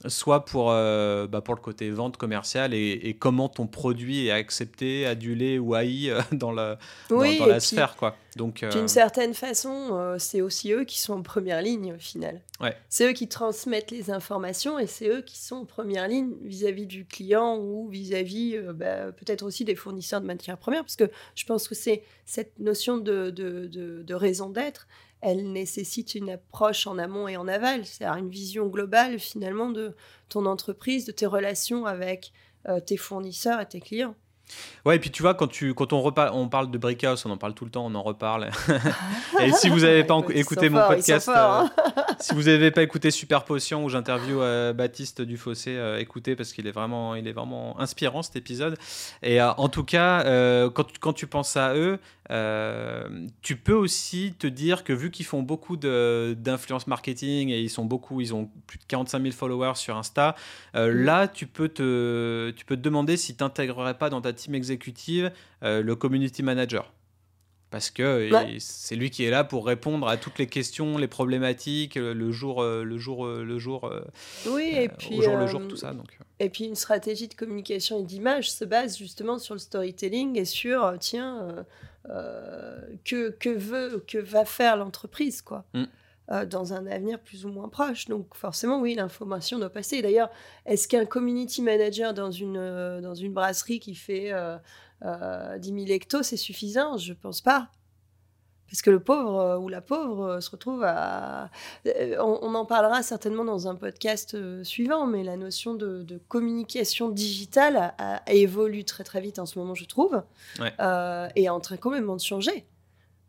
soit pour, euh, bah pour le côté vente commerciale et, comment ton produit est accepté, adulé ou haï euh, dans la, dans, la sphère. Quoi. Donc, D'une certaine façon, c'est aussi eux qui sont en première ligne au final. Ouais. C'est eux qui transmettent les informations et c'est eux qui sont en première ligne vis-à-vis du client ou vis-à-vis bah, peut-être aussi des fournisseurs de matières premières parce que je pense que c'est cette notion de, de, de, de raison d'être elle nécessite une approche en amont et en aval, c'est-à-dire une vision globale finalement de ton entreprise, de tes relations avec euh, tes fournisseurs et tes clients. Ouais, et puis tu vois, quand, tu, quand on, reparle, on parle de Brickhouse, on en parle tout le temps, on en reparle. <laughs> et si vous n'avez pas écouté mon podcast, hein. euh, si vous n'avez pas écouté Super Potion où j'interview euh, Baptiste Dufossé, euh, écoutez parce qu'il est, vraiment, il est vraiment inspirant cet épisode. Et en tout cas, quand, quand, tu penses à eux, tu peux aussi te dire que vu qu'ils font beaucoup d'influence marketing et ils sont beaucoup, ils ont plus de 45 000 followers sur Insta, mm. là tu peux, te, tu peux te demander si tu n'intégrerais pas dans ta team exécutive euh, le community manager. Parce que c'est lui qui est là pour répondre à toutes les questions, les problématiques, euh, le jour, euh, le jour, le jour, oui, et puis, au jour le jour, tout ça. Donc. Et puis une stratégie de communication et d'image se base justement sur le storytelling et sur, tiens, que, que, veut, que va faire l'entreprise, quoi. Mm. Euh, dans un avenir plus ou moins proche. Donc forcément, oui, l'information doit passer. D'ailleurs, est-ce qu'un community manager dans une, euh, dans une brasserie qui fait euh, 10 000 hectos, c'est suffisant? Je ne pense pas. Parce que le pauvre ou la pauvre se retrouve à... On, en parlera certainement dans un podcast suivant, mais la notion de, communication digitale a, évolue très très vite en ce moment, je trouve, et est en train complètement de changer.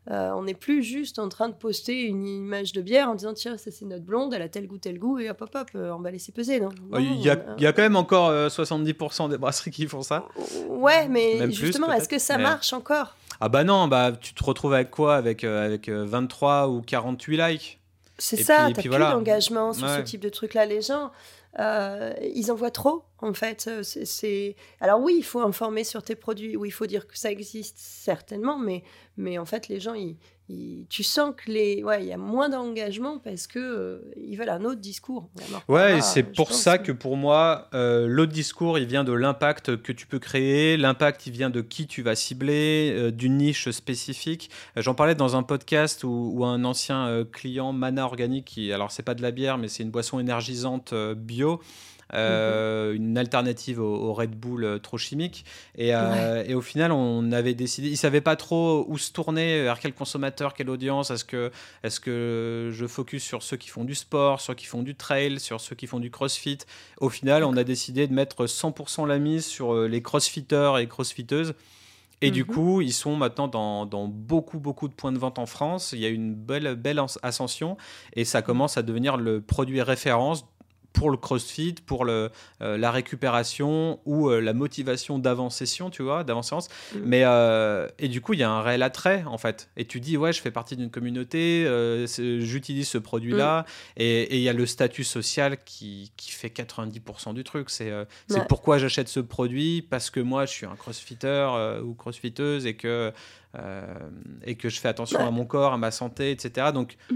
Euh, on n'est plus juste en train de poster une image de bière en disant tiens ça c'est notre blonde elle a tel goût tel goût et hop hop hop euh, on va laisser peser non, il, y a, quand même encore 70% euh, des brasseries qui font ça. Ouais mais justement est-ce que ça marche encore? Ah bah non bah tu te retrouves avec quoi? Avec avec 23 ou 48 likes. C'est ça t'as plus d'engagement sur ce type de truc là les gens euh, ils en voient trop, en fait. Euh, c'est Alors oui, il faut informer sur tes produits, oui, il faut dire que ça existe, certainement, mais, mais en fait, les gens, ils, tu sens que les, ouais, il y a moins d'engagement parce que euh, ils veulent un autre discours. Ouais, et c'est pour ça que pour moi, euh, l'autre discours, il vient de l'impact que tu peux créer. L'impact, il vient de qui tu vas cibler, euh, d'une niche spécifique. J'en parlais dans un podcast où, un ancien client Mana Organique, qui, alors c'est pas de la bière, mais c'est une boisson énergisante bio. Euh, une alternative au, Red Bull euh, trop chimique. Euh, et, au final, on avait décidé, ils savaient pas trop où se tourner, vers quel consommateur, quelle audience. Est-ce que, est que je focus sur ceux qui font du sport, sur ceux qui font du trail, sur ceux qui font du crossfit? Au final, on a décidé de mettre 100% la mise sur les crossfitters et crossfiteuses. Et du mhm. coup, ils sont maintenant dans, dans, beaucoup, beaucoup de points de vente en France. Il y a une belle, belle ascension et ça commence à devenir le produit référence pour le crossfit, pour le, euh, la récupération ou euh, la motivation d'avant-session, tu vois, d'avant-séance. Mm. Mais, euh, et du coup, il y a un réel attrait, en fait. Et tu dis, ouais, je fais partie d'une communauté, j'utilise ce produit-là. Mm. Et il y a le statut social qui, qui fait 90% du truc. C'est c'est pourquoi j'achète ce produit, parce que moi, je suis un crossfitter ou crossfiteuse et que, et que je fais attention à mon corps, à ma santé, etc. Donc, mm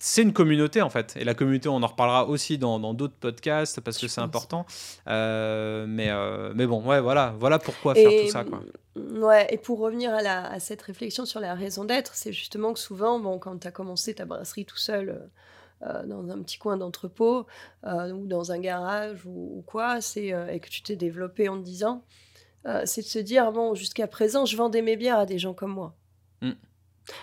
c'est une communauté en fait. Et la communauté, on en reparlera aussi dans d'autres podcasts parce que c'est important. Euh, mais, euh, mais bon, ouais, voilà, voilà pourquoi faire tout ça. Quoi. Mm, ouais, et pour revenir à, la, à cette réflexion sur la raison d'être, c'est justement que souvent, bon, quand tu as commencé ta brasserie tout seul euh, dans un petit coin d'entrepôt ou dans un garage ou, quoi, c'est et que tu t'es développé en te disant, c'est de se dire, bon, jusqu'à présent, je vendais mes bières à des gens comme moi.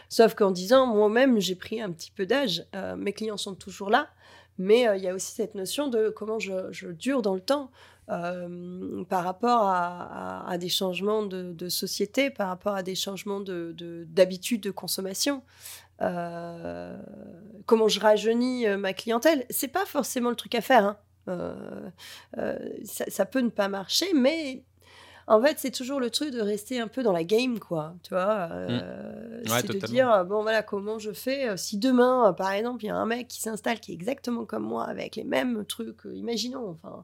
Sauf qu'en disant, moi-même, j'ai pris un petit peu d'âge, euh, mes clients sont toujours là, mais euh, il y a aussi cette notion de comment je, dure dans le temps euh, par rapport à, des changements de, société, par rapport à des changements d'habitude de, de, consommation. comment je rajeunis ma clientèle, c'est pas forcément le truc à faire. Hein. Ça, peut ne pas marcher, mais en fait, c'est toujours le truc de rester un peu dans la game, quoi. Tu vois, euh, mmh. c'est de dire euh, bon voilà comment je fais. Euh, si demain, par exemple, il y a un mec qui s'installe qui est exactement comme moi avec les mêmes trucs, imaginons, enfin,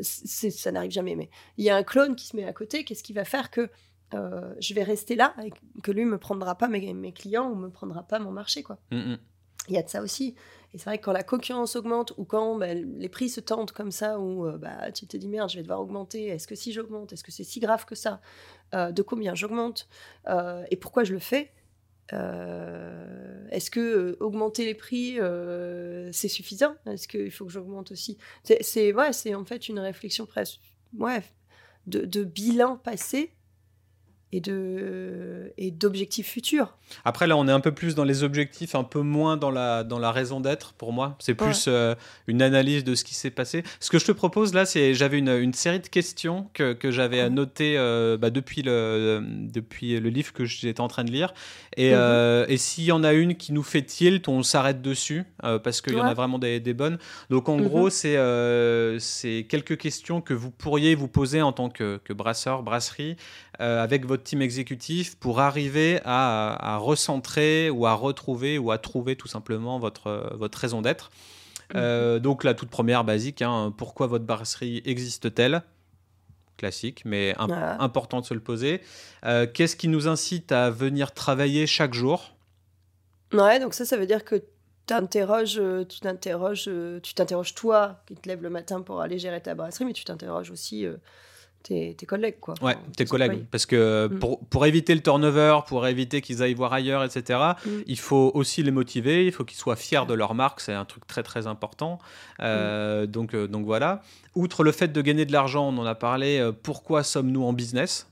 ça n'arrive jamais, mais il y a un clone qui se met à côté. Qu'est-ce qui va faire que je vais rester là et que lui me prendra pas mes, clients ou me prendra pas mon marché, quoi. Mmh, mmh. Il y a de ça aussi. Et c'est vrai que quand la concurrence augmente ou quand bah, les prix se tendent comme ça, où euh, bah, tu te dis merde, je vais devoir augmenter, est-ce que si j'augmente, est-ce que c'est si grave que ça euh, De combien j'augmente euh, Et pourquoi je le fais Est-ce que augmenter les prix, c'est suffisant? Est-ce qu'il faut que j'augmente aussi? C'est ouais, en fait une réflexion presque ouais, de bilan passé et de et d'objectifs futurs. Après là, on est un peu plus dans les objectifs, un peu moins dans la dans la raison d'être pour moi. C'est plus euh, une analyse de ce qui s'est passé. Ce que je te propose là, c'est j'avais une, une, série de questions que, que j'avais annotées euh, bah, depuis le depuis le livre que j'étais en train de lire. Et, mhm. euh, et s'il y en a une qui nous fait tilt, on s'arrête dessus parce qu'il y en a vraiment des, des, bonnes. Donc en mhm. gros, c'est c'est quelques questions que vous pourriez vous poser en tant que, que brasseur, brasserie. Euh, avec votre team exécutif pour arriver à, recentrer ou à retrouver ou à trouver tout simplement votre, votre raison d'être. Euh, mhm. donc la toute première basique, hein, pourquoi votre brasserie existe-t-elle? Classique, mais important de se le poser. Euh, qu'est-ce qui nous incite à venir travailler chaque jour? Ouais, donc ça, ça veut dire que t'interroges, tu t'interroges, tu t'interroges toi qui te lèves le matin pour aller gérer ta brasserie, mais tu t'interroges aussi tes, collègues. Quoi. Ouais, tes collègues. Parce que mm. pour, pour, éviter le turnover, pour éviter qu'ils aillent voir ailleurs, etc., mm. il faut aussi les motiver, il faut qu'ils soient fiers de leur marque, c'est un truc très très important. Euh, mm. donc, euh, donc voilà. Outre le fait de gagner de l'argent, on en a parlé, euh, pourquoi sommes-nous en business?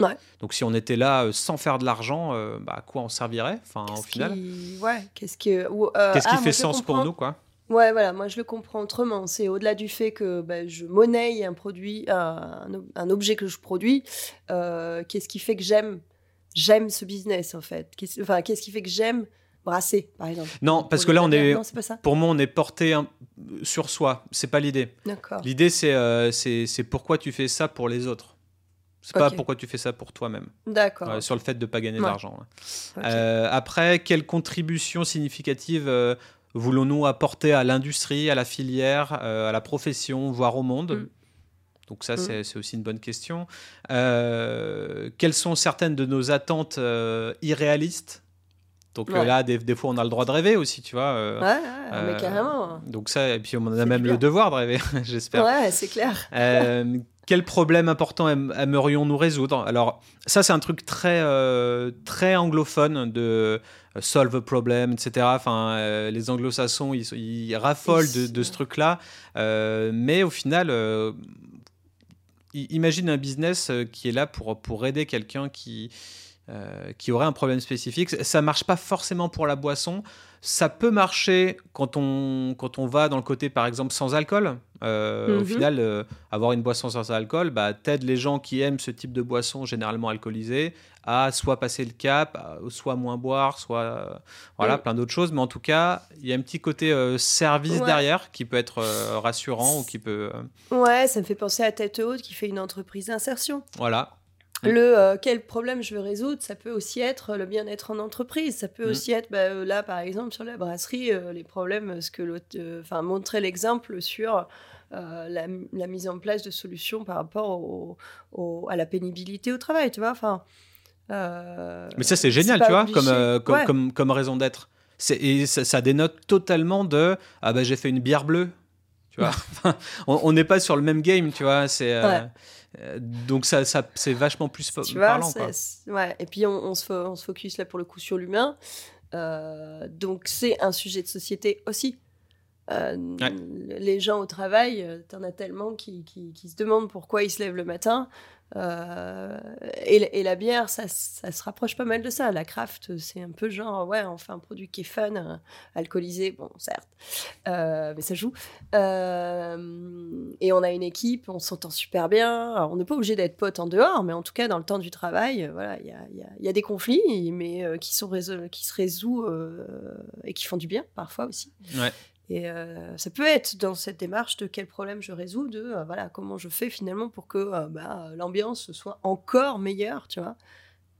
Ouais. Donc si on était là sans faire de l'argent, bah, à quoi on servirait? Enfin, au final Ouais, qu'est-ce qui, qui ah, fait sens pour nous quoi? Ouais, voilà, moi je le comprends autrement. C'est au-delà du fait que bah, je monnaie un produit, un, un, objet que je produis. Euh, qu'est-ce qui fait que j'aime, j'aime ce business en fait? Qu'est-ce, Enfin, qu'est-ce qui fait que j'aime brasser, par exemple? Non, parce que là, on est, pour moi, on est porté sur soi. C'est pas l'idée. D'accord. L'idée, euh, c'est, c'est, pourquoi tu fais ça pour les autres. C'est pas pourquoi tu fais ça pour toi-même. D'accord. sur le fait de pas gagner d'argent. Euh, après, quelle contribution significative voulons-nous apporter à l'industrie, à la filière, euh, à la profession, voire au monde? Mm. Donc ça, mm. c'est aussi une bonne question. Euh, quelles sont certaines de nos attentes euh, irréalistes? Donc là, des, des, fois, on a le droit de rêver aussi, tu vois. ouais, mais carrément. Donc ça, et puis on a même le devoir de rêver, <laughs> j'espère. Ouais, c'est clair. quel problème important aimerions-nous résoudre? Alors ça, c'est un truc très, très anglophone de solve a problem, etc. Enfin, euh, les anglo-saxons, ils, raffolent de, ce truc-là. Euh, mais au final, euh, imagine un business qui est là pour, pour aider quelqu'un qui, qui aurait un problème spécifique. Ça marche pas forcément pour la boisson. Ça peut marcher quand on, quand on va dans le côté, par exemple, sans alcool. Au mhm. final, avoir une boisson sans alcool, bah, t'aides les gens qui aiment ce type de boisson généralement alcoolisée à soit passer le cap, soit moins boire, soit euh, voilà, plein d'autres choses. Mais en tout cas, il y a un petit côté euh, service derrière qui peut être euh, rassurant ou qui peut. Ouais, ça me fait penser à Tête Haute qui fait une entreprise d'insertion. Voilà. Le quel problème je veux résoudre, ça peut aussi être le bien-être en entreprise. Ça peut mm. aussi être, bah, là par exemple sur la brasserie, les problèmes, ce que l'autre, enfin montrer l'exemple sur la, mise en place de solutions par rapport au, à la pénibilité au travail, tu vois. Enfin, euh, Mais ça, c'est génial, tu vois, comme, euh, comme, comme, comme, raison d'être. Et ça, ça, dénote totalement de Ah ben j'ai fait une bière bleue. Tu vois <laughs> on n'est pas sur le même game, tu vois. C'est. Euh, donc ça, ça c'est vachement plus tu parlant. Vois, Ouais. Et puis on, on, se, on, se, focus là pour le coup sur l'humain. donc c'est un sujet de société aussi. Les gens au travail, t'en as tellement qui, qui, qui, se demandent pourquoi ils se lèvent le matin. Euh, et, la bière, ça, ça, se rapproche pas mal de ça. La craft, c'est un peu genre, ouais, on fait un produit qui est fun, euh, alcoolisé, bon, certes, euh, mais ça joue. et on a une équipe, on s'entend super bien. on n'est pas obligé d'être potes en dehors, mais en tout cas, dans le temps du travail, voilà, il y a, y a, des conflits, mais qui, sont qui se résout et qui font du bien parfois aussi. Ouais. Et euh, ça peut être dans cette démarche de quel problème je résous, de euh, voilà comment je fais finalement pour que euh, bah, l'ambiance soit encore meilleure, tu vois.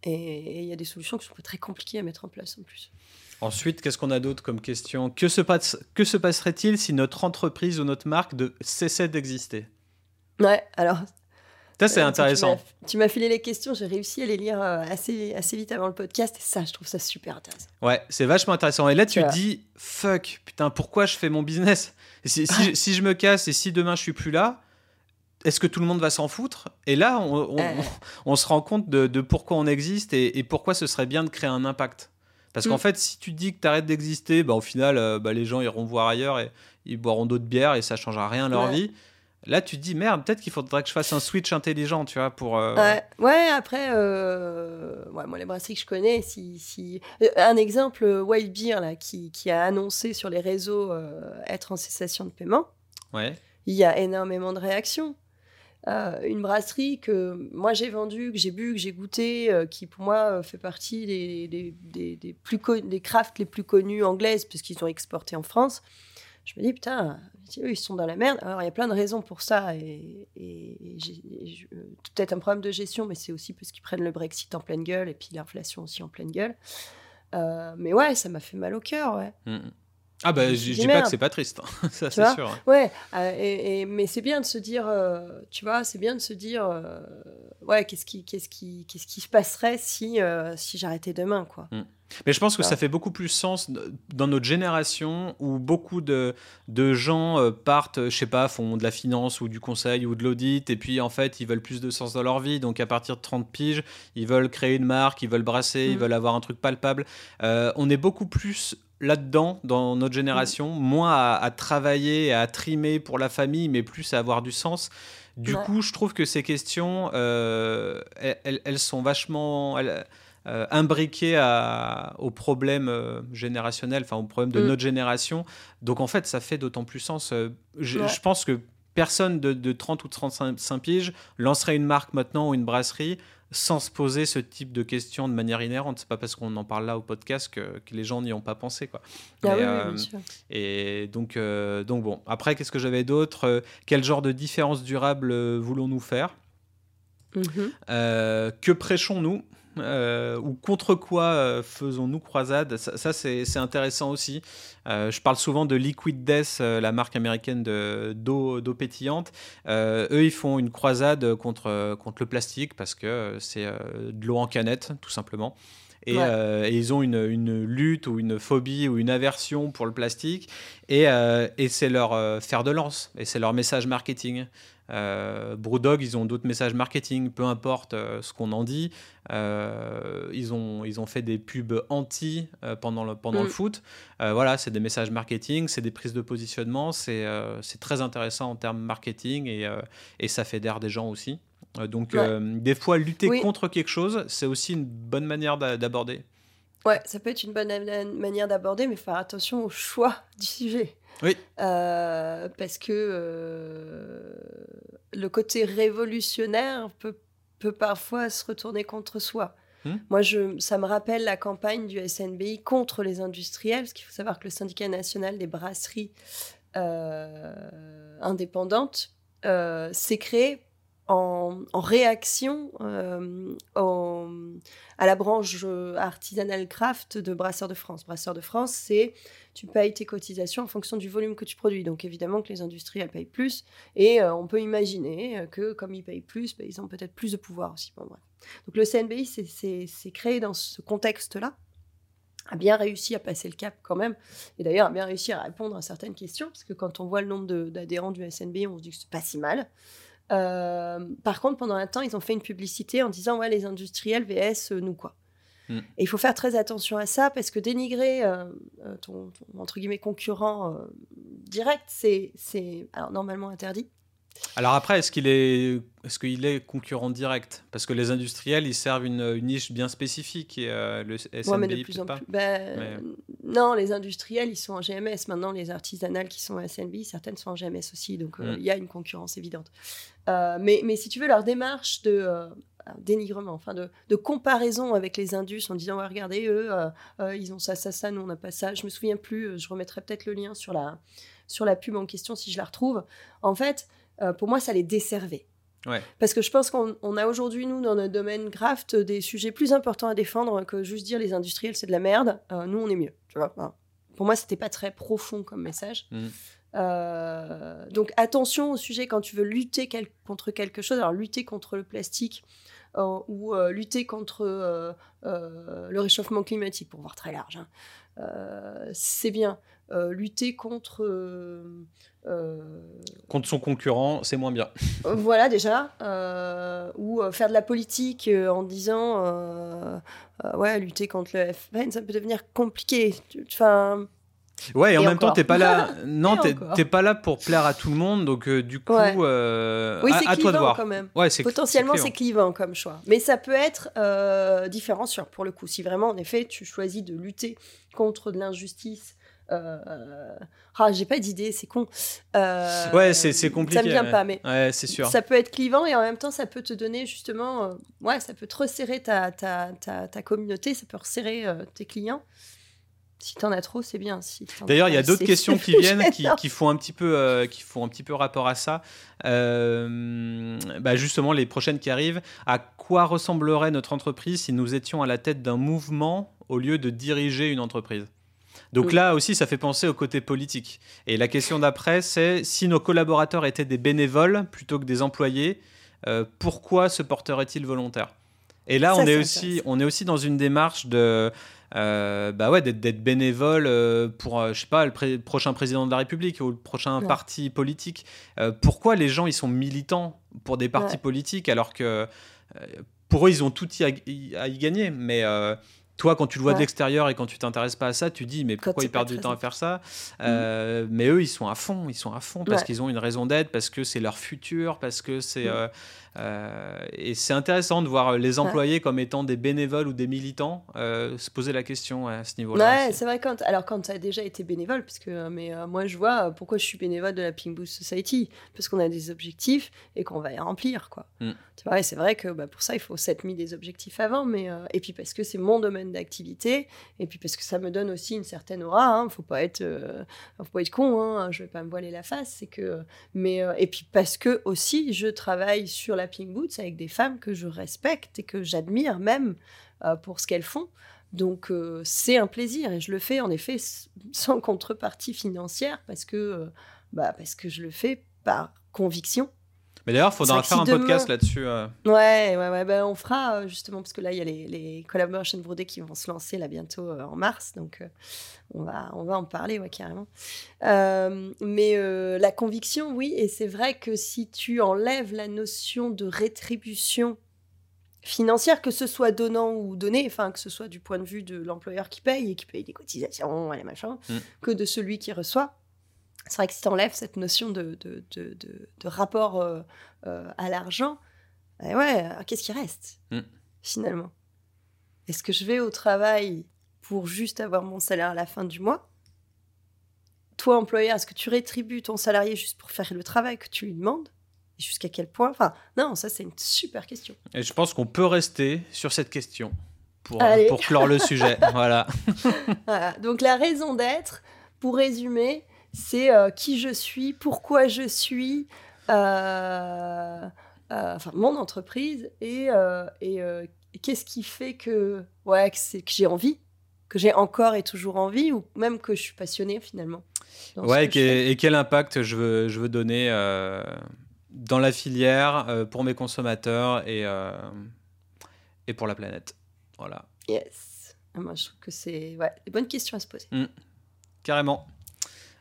Et il y a des solutions qui sont très compliquées à mettre en place en plus. Ensuite, qu'est-ce qu'on a d'autre comme question? Que se, passe, que se passerait-il si notre entreprise ou notre marque de, cessait d'exister? Ouais, alors ça, c'est intéressant. Tu m'as filé les questions, j'ai réussi à les lire euh, assez, assez vite avant le podcast, et ça, je trouve ça super intéressant. Ouais, c'est vachement intéressant. Et là, tu, dis, fuck, putain, pourquoi je fais mon business? Si, si, je me casse et si demain je suis plus là, est-ce que tout le monde va s'en foutre? Et là, on, <laughs> on, se rend compte de, de pourquoi on existe et, et, pourquoi ce serait bien de créer un impact. Parce qu'en mm. fait, si tu dis que tu arrêtes d'exister, bah, au final, euh, bah, les gens iront voir ailleurs et ils boiront d'autres bières et ça changera rien à leur vie. Là, tu te dis, merde, peut-être qu'il faudrait que je fasse un switch intelligent, tu vois, pour... Euh, ouais, après, euh... ouais, moi, les brasseries que je connais, si... si... Euh, un exemple, Wild Beer, là, qui, qui, a annoncé sur les réseaux euh, être en cessation de paiement. Ouais. Il y a énormément de réactions. une brasserie que moi j'ai vendue, que j'ai bu, que j'ai goûté, qui pour moi fait partie des, des, des, des plus des crafts les plus connus anglaises, puisqu'ils ont exporté en France. Je me dis, putain, ils sont dans la merde. Alors, il y a plein de raisons pour ça. Et, peut-être un problème de gestion, mais c'est aussi parce qu'ils prennent le Brexit en pleine gueule et puis l'inflation aussi en pleine gueule. Euh, mais ouais, ça m'a fait mal au cœur, ouais. Mmh. Ah bah je dis pas que c'est pas triste, hein. <laughs> ça c'est sûr. Ouais, euh, et, mais c'est bien de se dire, euh, tu vois, c'est bien de se dire, ouais, qu'est-ce qui, qu'est-ce qui, qu'est-ce qui se passerait si, si j'arrêtais demain, quoi. Mmh. Mais je pense que ça fait beaucoup plus sens dans notre génération où beaucoup de, de gens euh, partent, je sais pas, font de la finance ou du conseil ou de l'audit et puis en fait ils veulent plus de sens dans leur vie. Donc à partir de 30 piges, ils veulent créer une marque, ils veulent brasser, ils mm. veulent avoir un truc palpable. Euh, on est beaucoup plus là-dedans dans notre génération, mm. moins à, travailler, à trimer pour la famille, mais plus à avoir du sens. Du coup, je trouve que ces questions, euh, elles, elles, sont vachement euh, imbriqué à, aux problèmes euh, générationnels, enfin aux problèmes de mm. notre génération. Donc en fait, ça fait d'autant plus sens. Je, pense que personne de, 30 ou 35 piges lancerait une marque maintenant ou une brasserie sans se poser ce type de questions de manière inhérente. C'est pas parce qu'on en parle là au podcast que, les gens n'y ont pas pensé. Quoi. Ah et donc, donc bon, après, qu'est-ce que j'avais d'autre? Quel genre de différence durable voulons-nous faire? Mm-hmm. Que prêchons-nous? Euh, ou contre quoi euh, faisons-nous croisade? Ça, c'est intéressant aussi. Euh, je parle souvent de Liquid Death, la marque américaine d'eau pétillante. eux, ils font une croisade contre, contre le plastique parce que c'est de l'eau en canette, tout simplement. Et, ils ont une, une, lutte ou une phobie ou une aversion pour le plastique. Et, et c'est leur fer de lance, et c'est leur message marketing. Euh, Brewdog, ils ont d'autres messages marketing, peu importe euh, ce qu'on en dit. Euh, ils, ont, ils ont fait des pubs anti pendant, le, pendant le mm. foot. voilà, c'est des messages marketing, c'est des prises de positionnement. C'est très intéressant en termes marketing et, et ça fédère des gens aussi. donc, des fois, lutter contre quelque chose, c'est aussi une bonne manière d'aborder. Ouais, ça peut être une bonne manière d'aborder, mais faire attention au choix du sujet. Oui. Euh, parce que euh, le côté révolutionnaire peut, peut parfois se retourner contre soi. Hmm. Moi, je, ça me rappelle la campagne du SNBI contre les industriels, parce qu'il faut savoir que le syndicat national des brasseries euh, indépendantes s'est créé en, réaction euh, à la branche artisanale craft de Brasseurs de France. Brasseurs de France, c'est tu payes tes cotisations en fonction du volume que tu produis. Donc évidemment que les industriels payent plus et euh, on peut imaginer que comme ils payent plus, bah, ils ont peut-être plus de pouvoir aussi. Donc le CNBI s'est créé dans ce contexte-là a bien réussi à passer le cap quand même, et d'ailleurs a bien réussi à répondre à certaines questions, parce que quand on voit le nombre d'adhérents du SNBI, on se dit que c'est pas si mal. Euh, par contre, pendant un temps, ils ont fait une publicité en disant ouais, les industriels VS, euh, nous quoi. Mm. Et il faut faire très attention à ça parce que dénigrer euh, ton, entre guillemets concurrent direct, c'est normalement interdit. Alors après, est-ce qu'il est, est, qu'il est concurrent direct? Parce que les industriels, ils servent une, niche bien spécifique et euh, le SNBI, plus pas. Ben, non, les industriels, ils sont en GMS. Maintenant, les artisanales qui sont en SNBI, certaines sont en GMS aussi. Donc, euh, mm. il y a une concurrence évidente. Euh, mais, mais, si tu veux, leur démarche de dénigrement, enfin de, de, comparaison avec les indus en disant, regardez, eux, ils ont ça, ça, ça, nous, on n'a pas ça. Je me souviens plus, je remettrai peut-être le lien sur la, sur la pub en question si je la retrouve. En fait, euh, pour moi, ça les desservait. Parce que je pense qu'on a aujourd'hui, nous, dans notre domaine craft, des sujets plus importants à défendre que juste dire les industriels, c'est de la merde. Euh, nous, on est mieux. Tu vois pour moi, c'était pas très profond comme message. Mm. Euh, donc, attention au sujet quand tu veux lutter contre quelque chose. Alors, lutter contre le plastique ou lutter contre le réchauffement climatique, pour voir très large. Hein. C'est bien. lutter contre euh, Contre son concurrent, c'est moins bien. Euh, voilà déjà. Euh, ou faire de la politique en disant ouais, lutter contre le FN, ça peut devenir compliqué. Enfin. Ouais, et, en même temps, t'es pas là. <laughs> non, t'es pas là pour plaire à tout le monde, donc du coup, oui, c'est clivant quand même. Ouais, Potentiellement, c'est clivant comme choix, mais ça peut être différenciant pour le coup. Si vraiment, en effet, tu choisis de lutter contre de l'injustice euh, ah, j'ai pas d'idée, c'est con. Euh, ouais, c'est compliqué. Ça me vient pas, mais ouais, c'est sûr. Ça peut être clivant et en même temps, ça peut te donner justement, euh, ouais, ça peut te resserrer ta, ta, ta, ta communauté, ça peut resserrer tes clients. Si t'en as trop, c'est bien. Si D'ailleurs, il y a d'autres questions qui viennent qui, qui, font un petit peu, qui font un petit peu rapport à ça. bah justement, les prochaines qui arrivent. À quoi ressemblerait notre entreprise si nous étions à la tête d'un mouvement au lieu de diriger une entreprise? Donc là aussi, ça fait penser au côté politique. Et la question d'après, c'est si nos collaborateurs étaient des bénévoles plutôt que des employés, euh, pourquoi se porteraient-ils volontaires? Et là, on, est aussi, on est aussi dans une démarche de... Euh, bah ouais, d'être bénévole euh, pour, je sais pas, le, prochain président de la République ou le prochain parti politique. pourquoi les gens, ils sont militants pour des partis politiques alors que pour eux, ils ont tout à, à y gagner, mais toi, quand tu le vois de l'extérieur et quand tu t'intéresses pas à ça, tu dis mais pourquoi ils perdent du temps à faire ça euh, Mais eux, ils sont à fond, ils sont à fond parce qu'ils ont une raison d'être, parce que c'est leur futur, parce que c'est euh, euh, et c'est intéressant de voir les employés comme étant des bénévoles ou des militants se poser la question à ce niveau-là. Ouais, c'est vrai quand alors quand tu as déjà été bénévole, parce que mais moi je vois pourquoi je suis bénévole de la Pink Boost Society, parce qu'on a des objectifs et qu'on va y remplir quoi. Mm. c'est vrai que bah, pour ça il faut s'être mis des objectifs avant, mais et puis parce que c'est mon domaine d'activité, et puis parce que ça me donne aussi une certaine aura. Hein, faut pas être, euh, faut pas être con. Hein, je vais pas me voiler la face. C'est que, mais euh, et puis parce que aussi, je travaille sur la Pink Boots avec des femmes que je respecte et que j'admire même euh, pour ce qu'elles font. Donc c'est un plaisir et je le fais en effet sans contrepartie financière parce que, bah, parce que je le fais par conviction Mais d'ailleurs, il faudra faire un podcast là-dessus. Euh. Ouais, ouais, ouais. Ben, on fera euh, justement, parce que là, il y a les, les collaborations brodées qui vont se lancer là bientôt euh, en mars. Donc, on, va, on va en parler, ouais, carrément. mais la conviction, oui. Et c'est vrai que si tu enlèves la notion de rétribution financière, que ce soit donnant ou donné, enfin, que ce soit du point de vue de l'employeur qui paye et qui paye des cotisations, et les machins, mm. que de celui qui reçoit c'est vrai que si tu enlèves cette notion de, de, de, de rapport euh, euh, à l'argent, eh ouais, euh, qu'est-ce qui reste mm. finalement? Est-ce que je vais au travail pour juste avoir mon salaire à la fin du mois? Toi, employeur, est-ce que tu rétribues ton salarié juste pour faire le travail que tu lui demandes? Et jusqu'à quel point? Enfin, non, ça c'est une super question. Et je pense qu'on peut rester sur cette question pour, pour clore le <laughs> sujet. voilà. voilà. Donc la raison d'être, pour résumer, c'est euh, qui je suis, pourquoi je suis, euh, euh, enfin mon entreprise et, qu'est-ce qui fait que, ouais, que, j'ai envie, que j'ai encore et toujours envie, ou même que je suis passionnée finalement. Ouais, et, quel impact je veux, je veux donner dans la filière pour mes consommateurs et, et pour la planète? Voilà. Yes. Moi, je trouve que c'est ouais, des bonnes questions à se poser. Mmh. Carrément.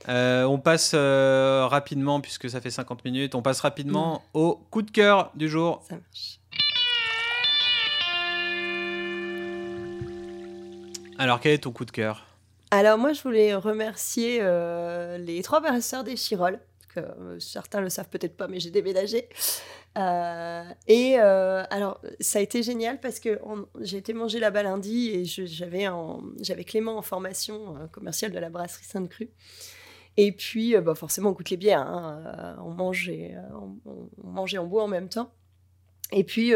Euh, on passe euh, rapidement, puisque ça fait 50 minutes, on passe rapidement mm. au coup de cœur du jour. Ça marche. Alors, quel est ton coup de cœur? Alors, moi, je voulais remercier euh, les trois brasseurs des Chirol, que certains le savent peut-être pas, mais j'ai déménagé. et alors, ça a été génial parce que j'ai été manger là-bas lundi et j'avais Clément en formation commerciale de la brasserie Sainte-Crue. Et puis, euh, bah, forcément, on goûte les bières. Hein. Euh, on, mangeait, euh, on, on, boit en même temps. Et puis,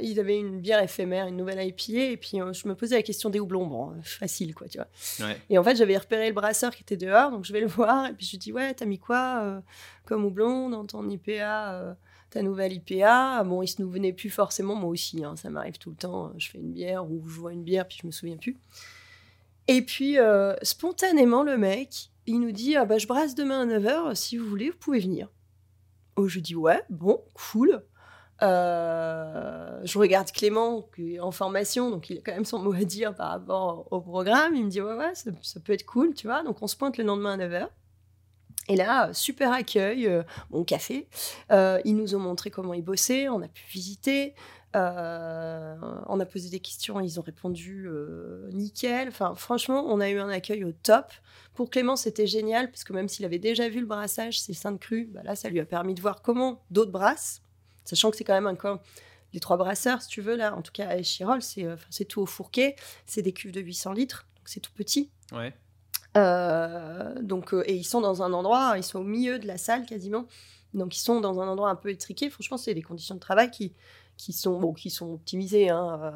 ils avaient une bière éphémère, une nouvelle IPA. Et puis, je me posais la question des houblons. Bon, facile, quoi, tu vois. Et en fait, j'avais repéré le brasseur qui était dehors. Donc, je vais le voir. Et puis, je lui dis Ouais, t'as mis quoi comme houblon dans ton IPA ta nouvelle IPA Bon, il se nous venait plus forcément. Moi aussi, hein, ça m'arrive tout le temps. Je fais une bière ou je vois une bière, puis je me souviens plus. Et puis, spontanément, le mec, il nous dit ah bah, Je brasse demain à 9h, si vous voulez, vous pouvez venir. Oh, je dis Ouais, bon, cool. Euh, je regarde Clément, qui est en formation, donc il a quand même son mot à dire par rapport au programme. Il me dit Ouais, ouais, ça, peut être cool, tu vois. Donc on se pointe le lendemain à 9h. Et là, super accueil, euh, bon café. Euh, ils nous ont montré comment ils bossaient, on a pu visiter. on a posé des questions, ils ont répondu nickel. Enfin, franchement, on a eu un accueil au top. Pour Clément, c'était génial, parce que même s'il avait déjà vu le brassage, c'est Sainte Cru, bah là, ça lui a permis de voir comment d'autres brassent, sachant que c'est quand même un cas. Les trois brasseurs, si tu veux, là, en tout cas à Échirol, c'est euh, tout au fourquet, c'est des cuves de 800 litres, donc c'est tout petit. Ouais. Euh, donc, euh, et ils sont dans un endroit, ils sont au milieu de la salle quasiment, donc ils sont dans un endroit un peu étriqué. Franchement, c'est des conditions de travail qui, qui, sont, bon, qui sont optimisées. Hein,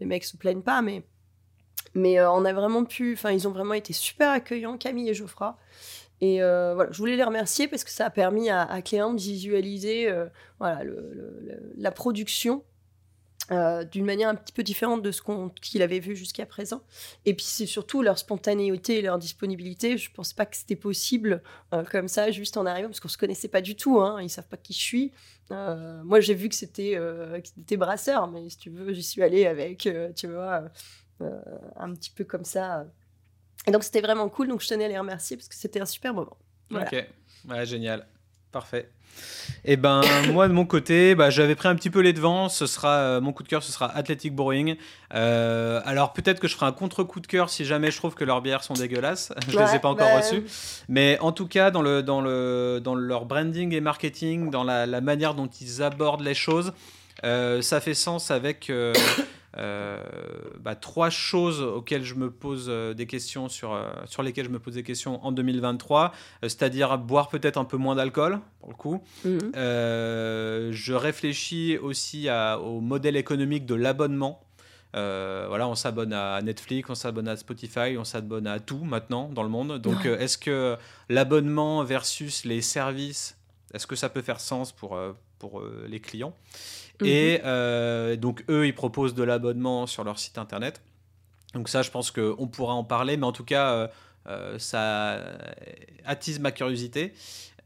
les mecs se plaignent pas, mais mais euh, on a vraiment pu, enfin, ils ont vraiment été super accueillants, Camille et Geoffroy. Et euh, voilà, je voulais les remercier parce que ça a permis à, à Clément de visualiser euh, voilà, la production d'une manière un petit peu différente de ce qu'il avait vu jusqu'à présent. Et puis c'est surtout leur spontanéité et leur disponibilité. Je ne pensais pas que c'était possible comme ça, juste en arrivant, parce qu'on ne se connaissait pas du tout. Hein, ils ne savent pas qui je suis. moi, j'ai vu que c'était brasseur, mais si tu veux, j'y suis allée avec, tu vois euh, un petit peu comme ça. Et donc c'était vraiment cool, donc je tenais à les remercier parce que c'était un super moment. Ok, génial, parfait. Et eh ben <coughs> moi de mon côté, bah, j'avais pris un petit peu les devants. Ce sera euh, mon coup de cœur, ce sera Athletic Brewing. Euh, alors peut-être que je ferai un contre coup de cœur si jamais je trouve que leurs bières sont dégueulasses. <laughs> je ne les ai pas encore bah, reçues, mais en tout cas dans le dans le dans leur branding et marketing, dans la, la manière dont ils abordent les choses, ça fait sens avec euh, bah, trois choses auxquelles je me pose euh, des questions sur, euh, sur lesquelles je me pose des questions en 2023, c'est-à-dire boire peut-être un peu moins d'alcool pour le coup. Mhm. je réfléchis aussi au modèle économique de l'abonnement. voilà, on s'abonne à Netflix, on s'abonne à Spotify, on s'abonne à tout maintenant dans le monde. Donc, est-ce que l'abonnement versus les services, est-ce que ça peut faire sens pour, pour les clients et mhm. euh, donc, eux, ils proposent de l'abonnement sur leur site internet. Donc, ça, je pense qu'on pourra en parler. Mais en tout cas, euh, ça attise ma curiosité.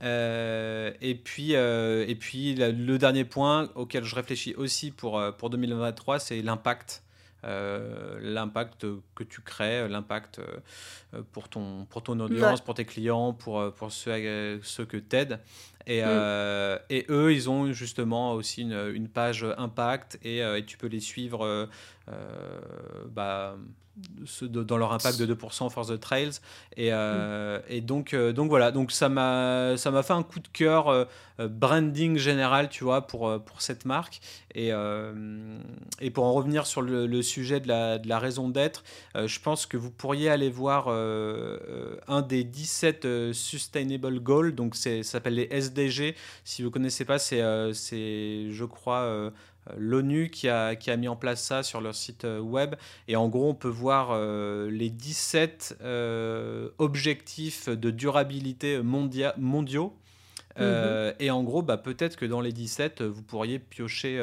et puis, et puis le dernier point auquel je réfléchis aussi pour, pour 2023, c'est l'impact. l'impact que tu crées, l'impact pour, ton, pour ton audience, pour tes clients, pour, pour ceux, ceux que tu aides. Et, mm. et, eux, ils ont justement aussi une, une page impact et, et, tu peux les suivre bah, dans leur impact de 2% for the trails. Et, euh, et donc euh, donc voilà. Donc ça m'a fait un coup de cœur euh, branding général tu vois pour pour cette marque. Et et pour en revenir sur le, sujet de la, de la raison d'être je pense que vous pourriez aller voir un des 17 sustainable goals. Donc ça s'appelle les Si vous connaissez pas c'est c'est je crois euh, l'ONU qui a, mis en place ça sur leur site euh, web. Et en gros, on peut voir euh, les 17 objectifs de durabilité mondiaux. Mhm. et en gros, bah, peut-être que dans les 17, vous pourriez piocher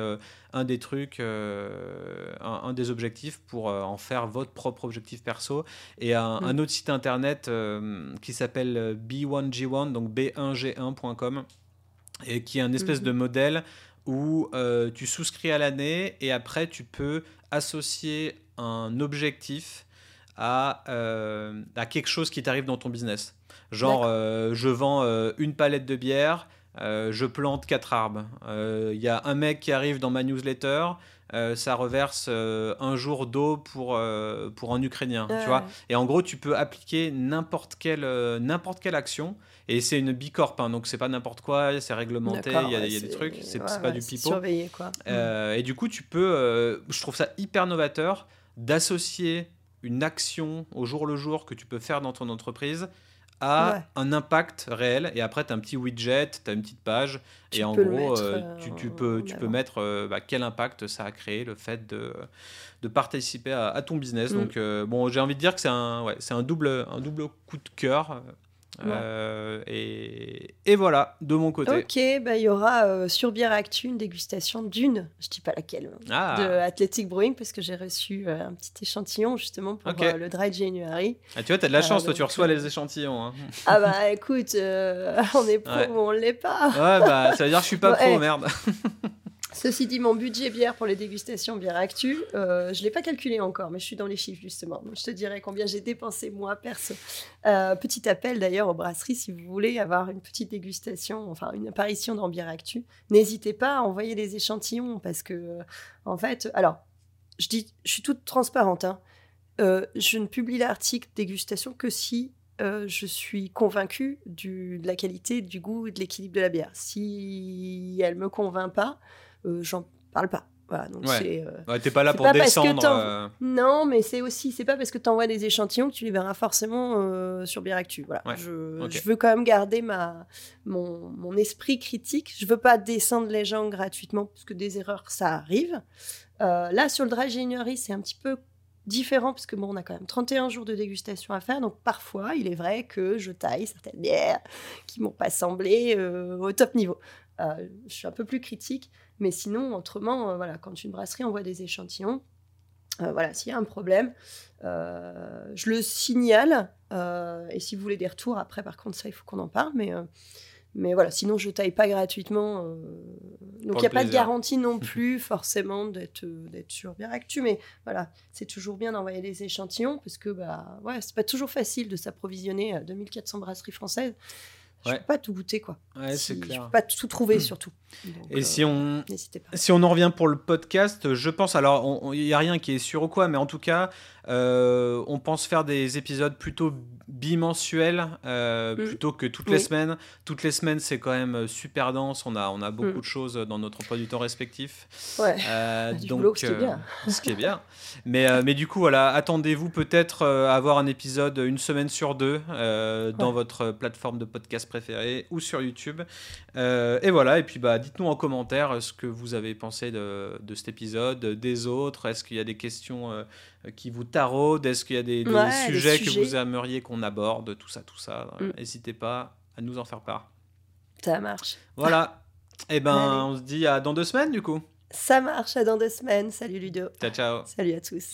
un des trucs, un, des objectifs pour en faire votre propre objectif perso. Et un, mhm. autre site internet qui s'appelle B1G1, donc B1G1.com, et qui est un espèce mhm. de modèle où euh, tu souscris à l'année et après tu peux associer un objectif à, euh, à quelque chose qui t'arrive dans ton business. Genre, euh, je vends une palette de bière, je plante quatre arbres. Il y a un mec qui arrive dans ma newsletter, ça reverse un jour d'eau pour, pour un Ukrainien. Tu vois et en gros, tu peux appliquer n'importe quelle, n'importe quelle action et c'est une bicorp, hein, donc c'est pas n'importe quoi, c'est réglementé, il y a, des trucs, c'est pas du pipeau. Quoi. Euh, et du coup, tu peux, euh, je trouve ça hyper novateur d'associer une action au jour le jour que tu peux faire dans ton entreprise à un impact réel. Et après, tu as un petit widget, tu as une petite page. et en gros, euh, tu, peux, tu peux mettre bah, quel impact ça a créé, le fait de, de participer à, ton business. Mm. Donc, bon, j'ai envie de dire que c'est un, ouais, un, double, un double coup de cœur. Euh, et, et, voilà, de mon côté. Ok, bah, il y aura euh, sur Bière Actu une dégustation d'une, je dis pas laquelle, ah. de Athletic Brewing, parce que j'ai reçu euh, un petit échantillon justement pour le Dry January. Ah, tu vois, tu as de la chance, toi, tu reçois les échantillons. Hein. <laughs> Ah bah écoute, <laughs> on est pro ou on l'est pas. Ouais, bah ça veut dire que je suis pas <laughs> pro, merde. Ceci dit, mon budget bière pour les dégustations bière actu, euh, je ne l'ai pas calculé encore, mais je suis dans les chiffres justement. je te dirai combien j'ai dépensé moi perso. Euh, petit appel d'ailleurs aux brasseries, si vous voulez avoir une petite dégustation, enfin une apparition dans bière actu, n'hésitez pas à envoyer des échantillons parce que, euh, en fait, alors, je, dis, je suis toute transparente. Hein. je ne publie l'article dégustation que si je suis convaincue du, de la qualité, du goût et de l'équilibre de la bière. Si elle me convainc pas, j'en parle pas. Voilà, donc ouais. Euh, t'es pas là pour descendre. Euh. Non, mais c'est aussi, c'est pas parce que tu envoies des échantillons que tu les verras forcément sur Biractu. Voilà. Je, je, veux quand même garder ma, mon, mon, esprit critique. Je veux pas descendre les gens gratuitement parce que des erreurs, ça arrive. là, sur le dry January, c'est un petit peu différent parce que bon, on a quand même 31 jours de dégustation à faire. Donc parfois, il est vrai que je taille certaines bières qui m'ont pas semblé au top niveau. je suis un peu plus critique. Mais sinon, autrement, euh, voilà, quand une brasserie envoie des échantillons, euh, voilà, s'il y a un problème, euh, je le signale. et si vous voulez des retours, après, par contre, ça, il faut qu'on en parle. Mais, mais voilà, sinon, je taille pas gratuitement. donc, il n'y a pas de garantie non <laughs> plus, forcément, d'être d'être sur bien actu. Mais voilà, c'est toujours bien d'envoyer des échantillons parce que, bah, ouais, c'est pas toujours facile de s'approvisionner à 2400 brasseries françaises. Je ne peux pas tout goûter, quoi. Ouais, c'est clair. Je peux pas tout trouver, surtout. Et si on, si on en revient pour le podcast, je pense, alors, il n'y a rien qui est sûr ou quoi, mais en tout cas, euh, on pense faire des épisodes plutôt bimensuels euh, mm. plutôt que toutes les semaines. Toutes les semaines, c'est quand même super dense. On a, on a beaucoup mm. de choses dans notre emploi du temps respectif. Ouais. Euh, <laughs> donc, ce qui est bien. ce qui est bien. Mais, mais du coup, voilà, attendez-vous peut-être à avoir un épisode une semaine sur deux dans votre plateforme de podcast préférée ou sur YouTube. et voilà, et puis bah, dites-nous en commentaire ce que vous avez pensé de, de cet épisode, des autres. Est-ce qu'il y a des questions euh, qui vous taraudent? Est-ce qu'il y a des, sujets, que vous aimeriez qu'on aborde? Tout ça, tout ça. Mm. N'hésitez pas à nous en faire part. Ça marche. Voilà. Et eh ben, on se dit à dans deux semaines du coup. Ça marche, à dans deux semaines. Salut Ludo. Ciao, ciao. Salut à tous.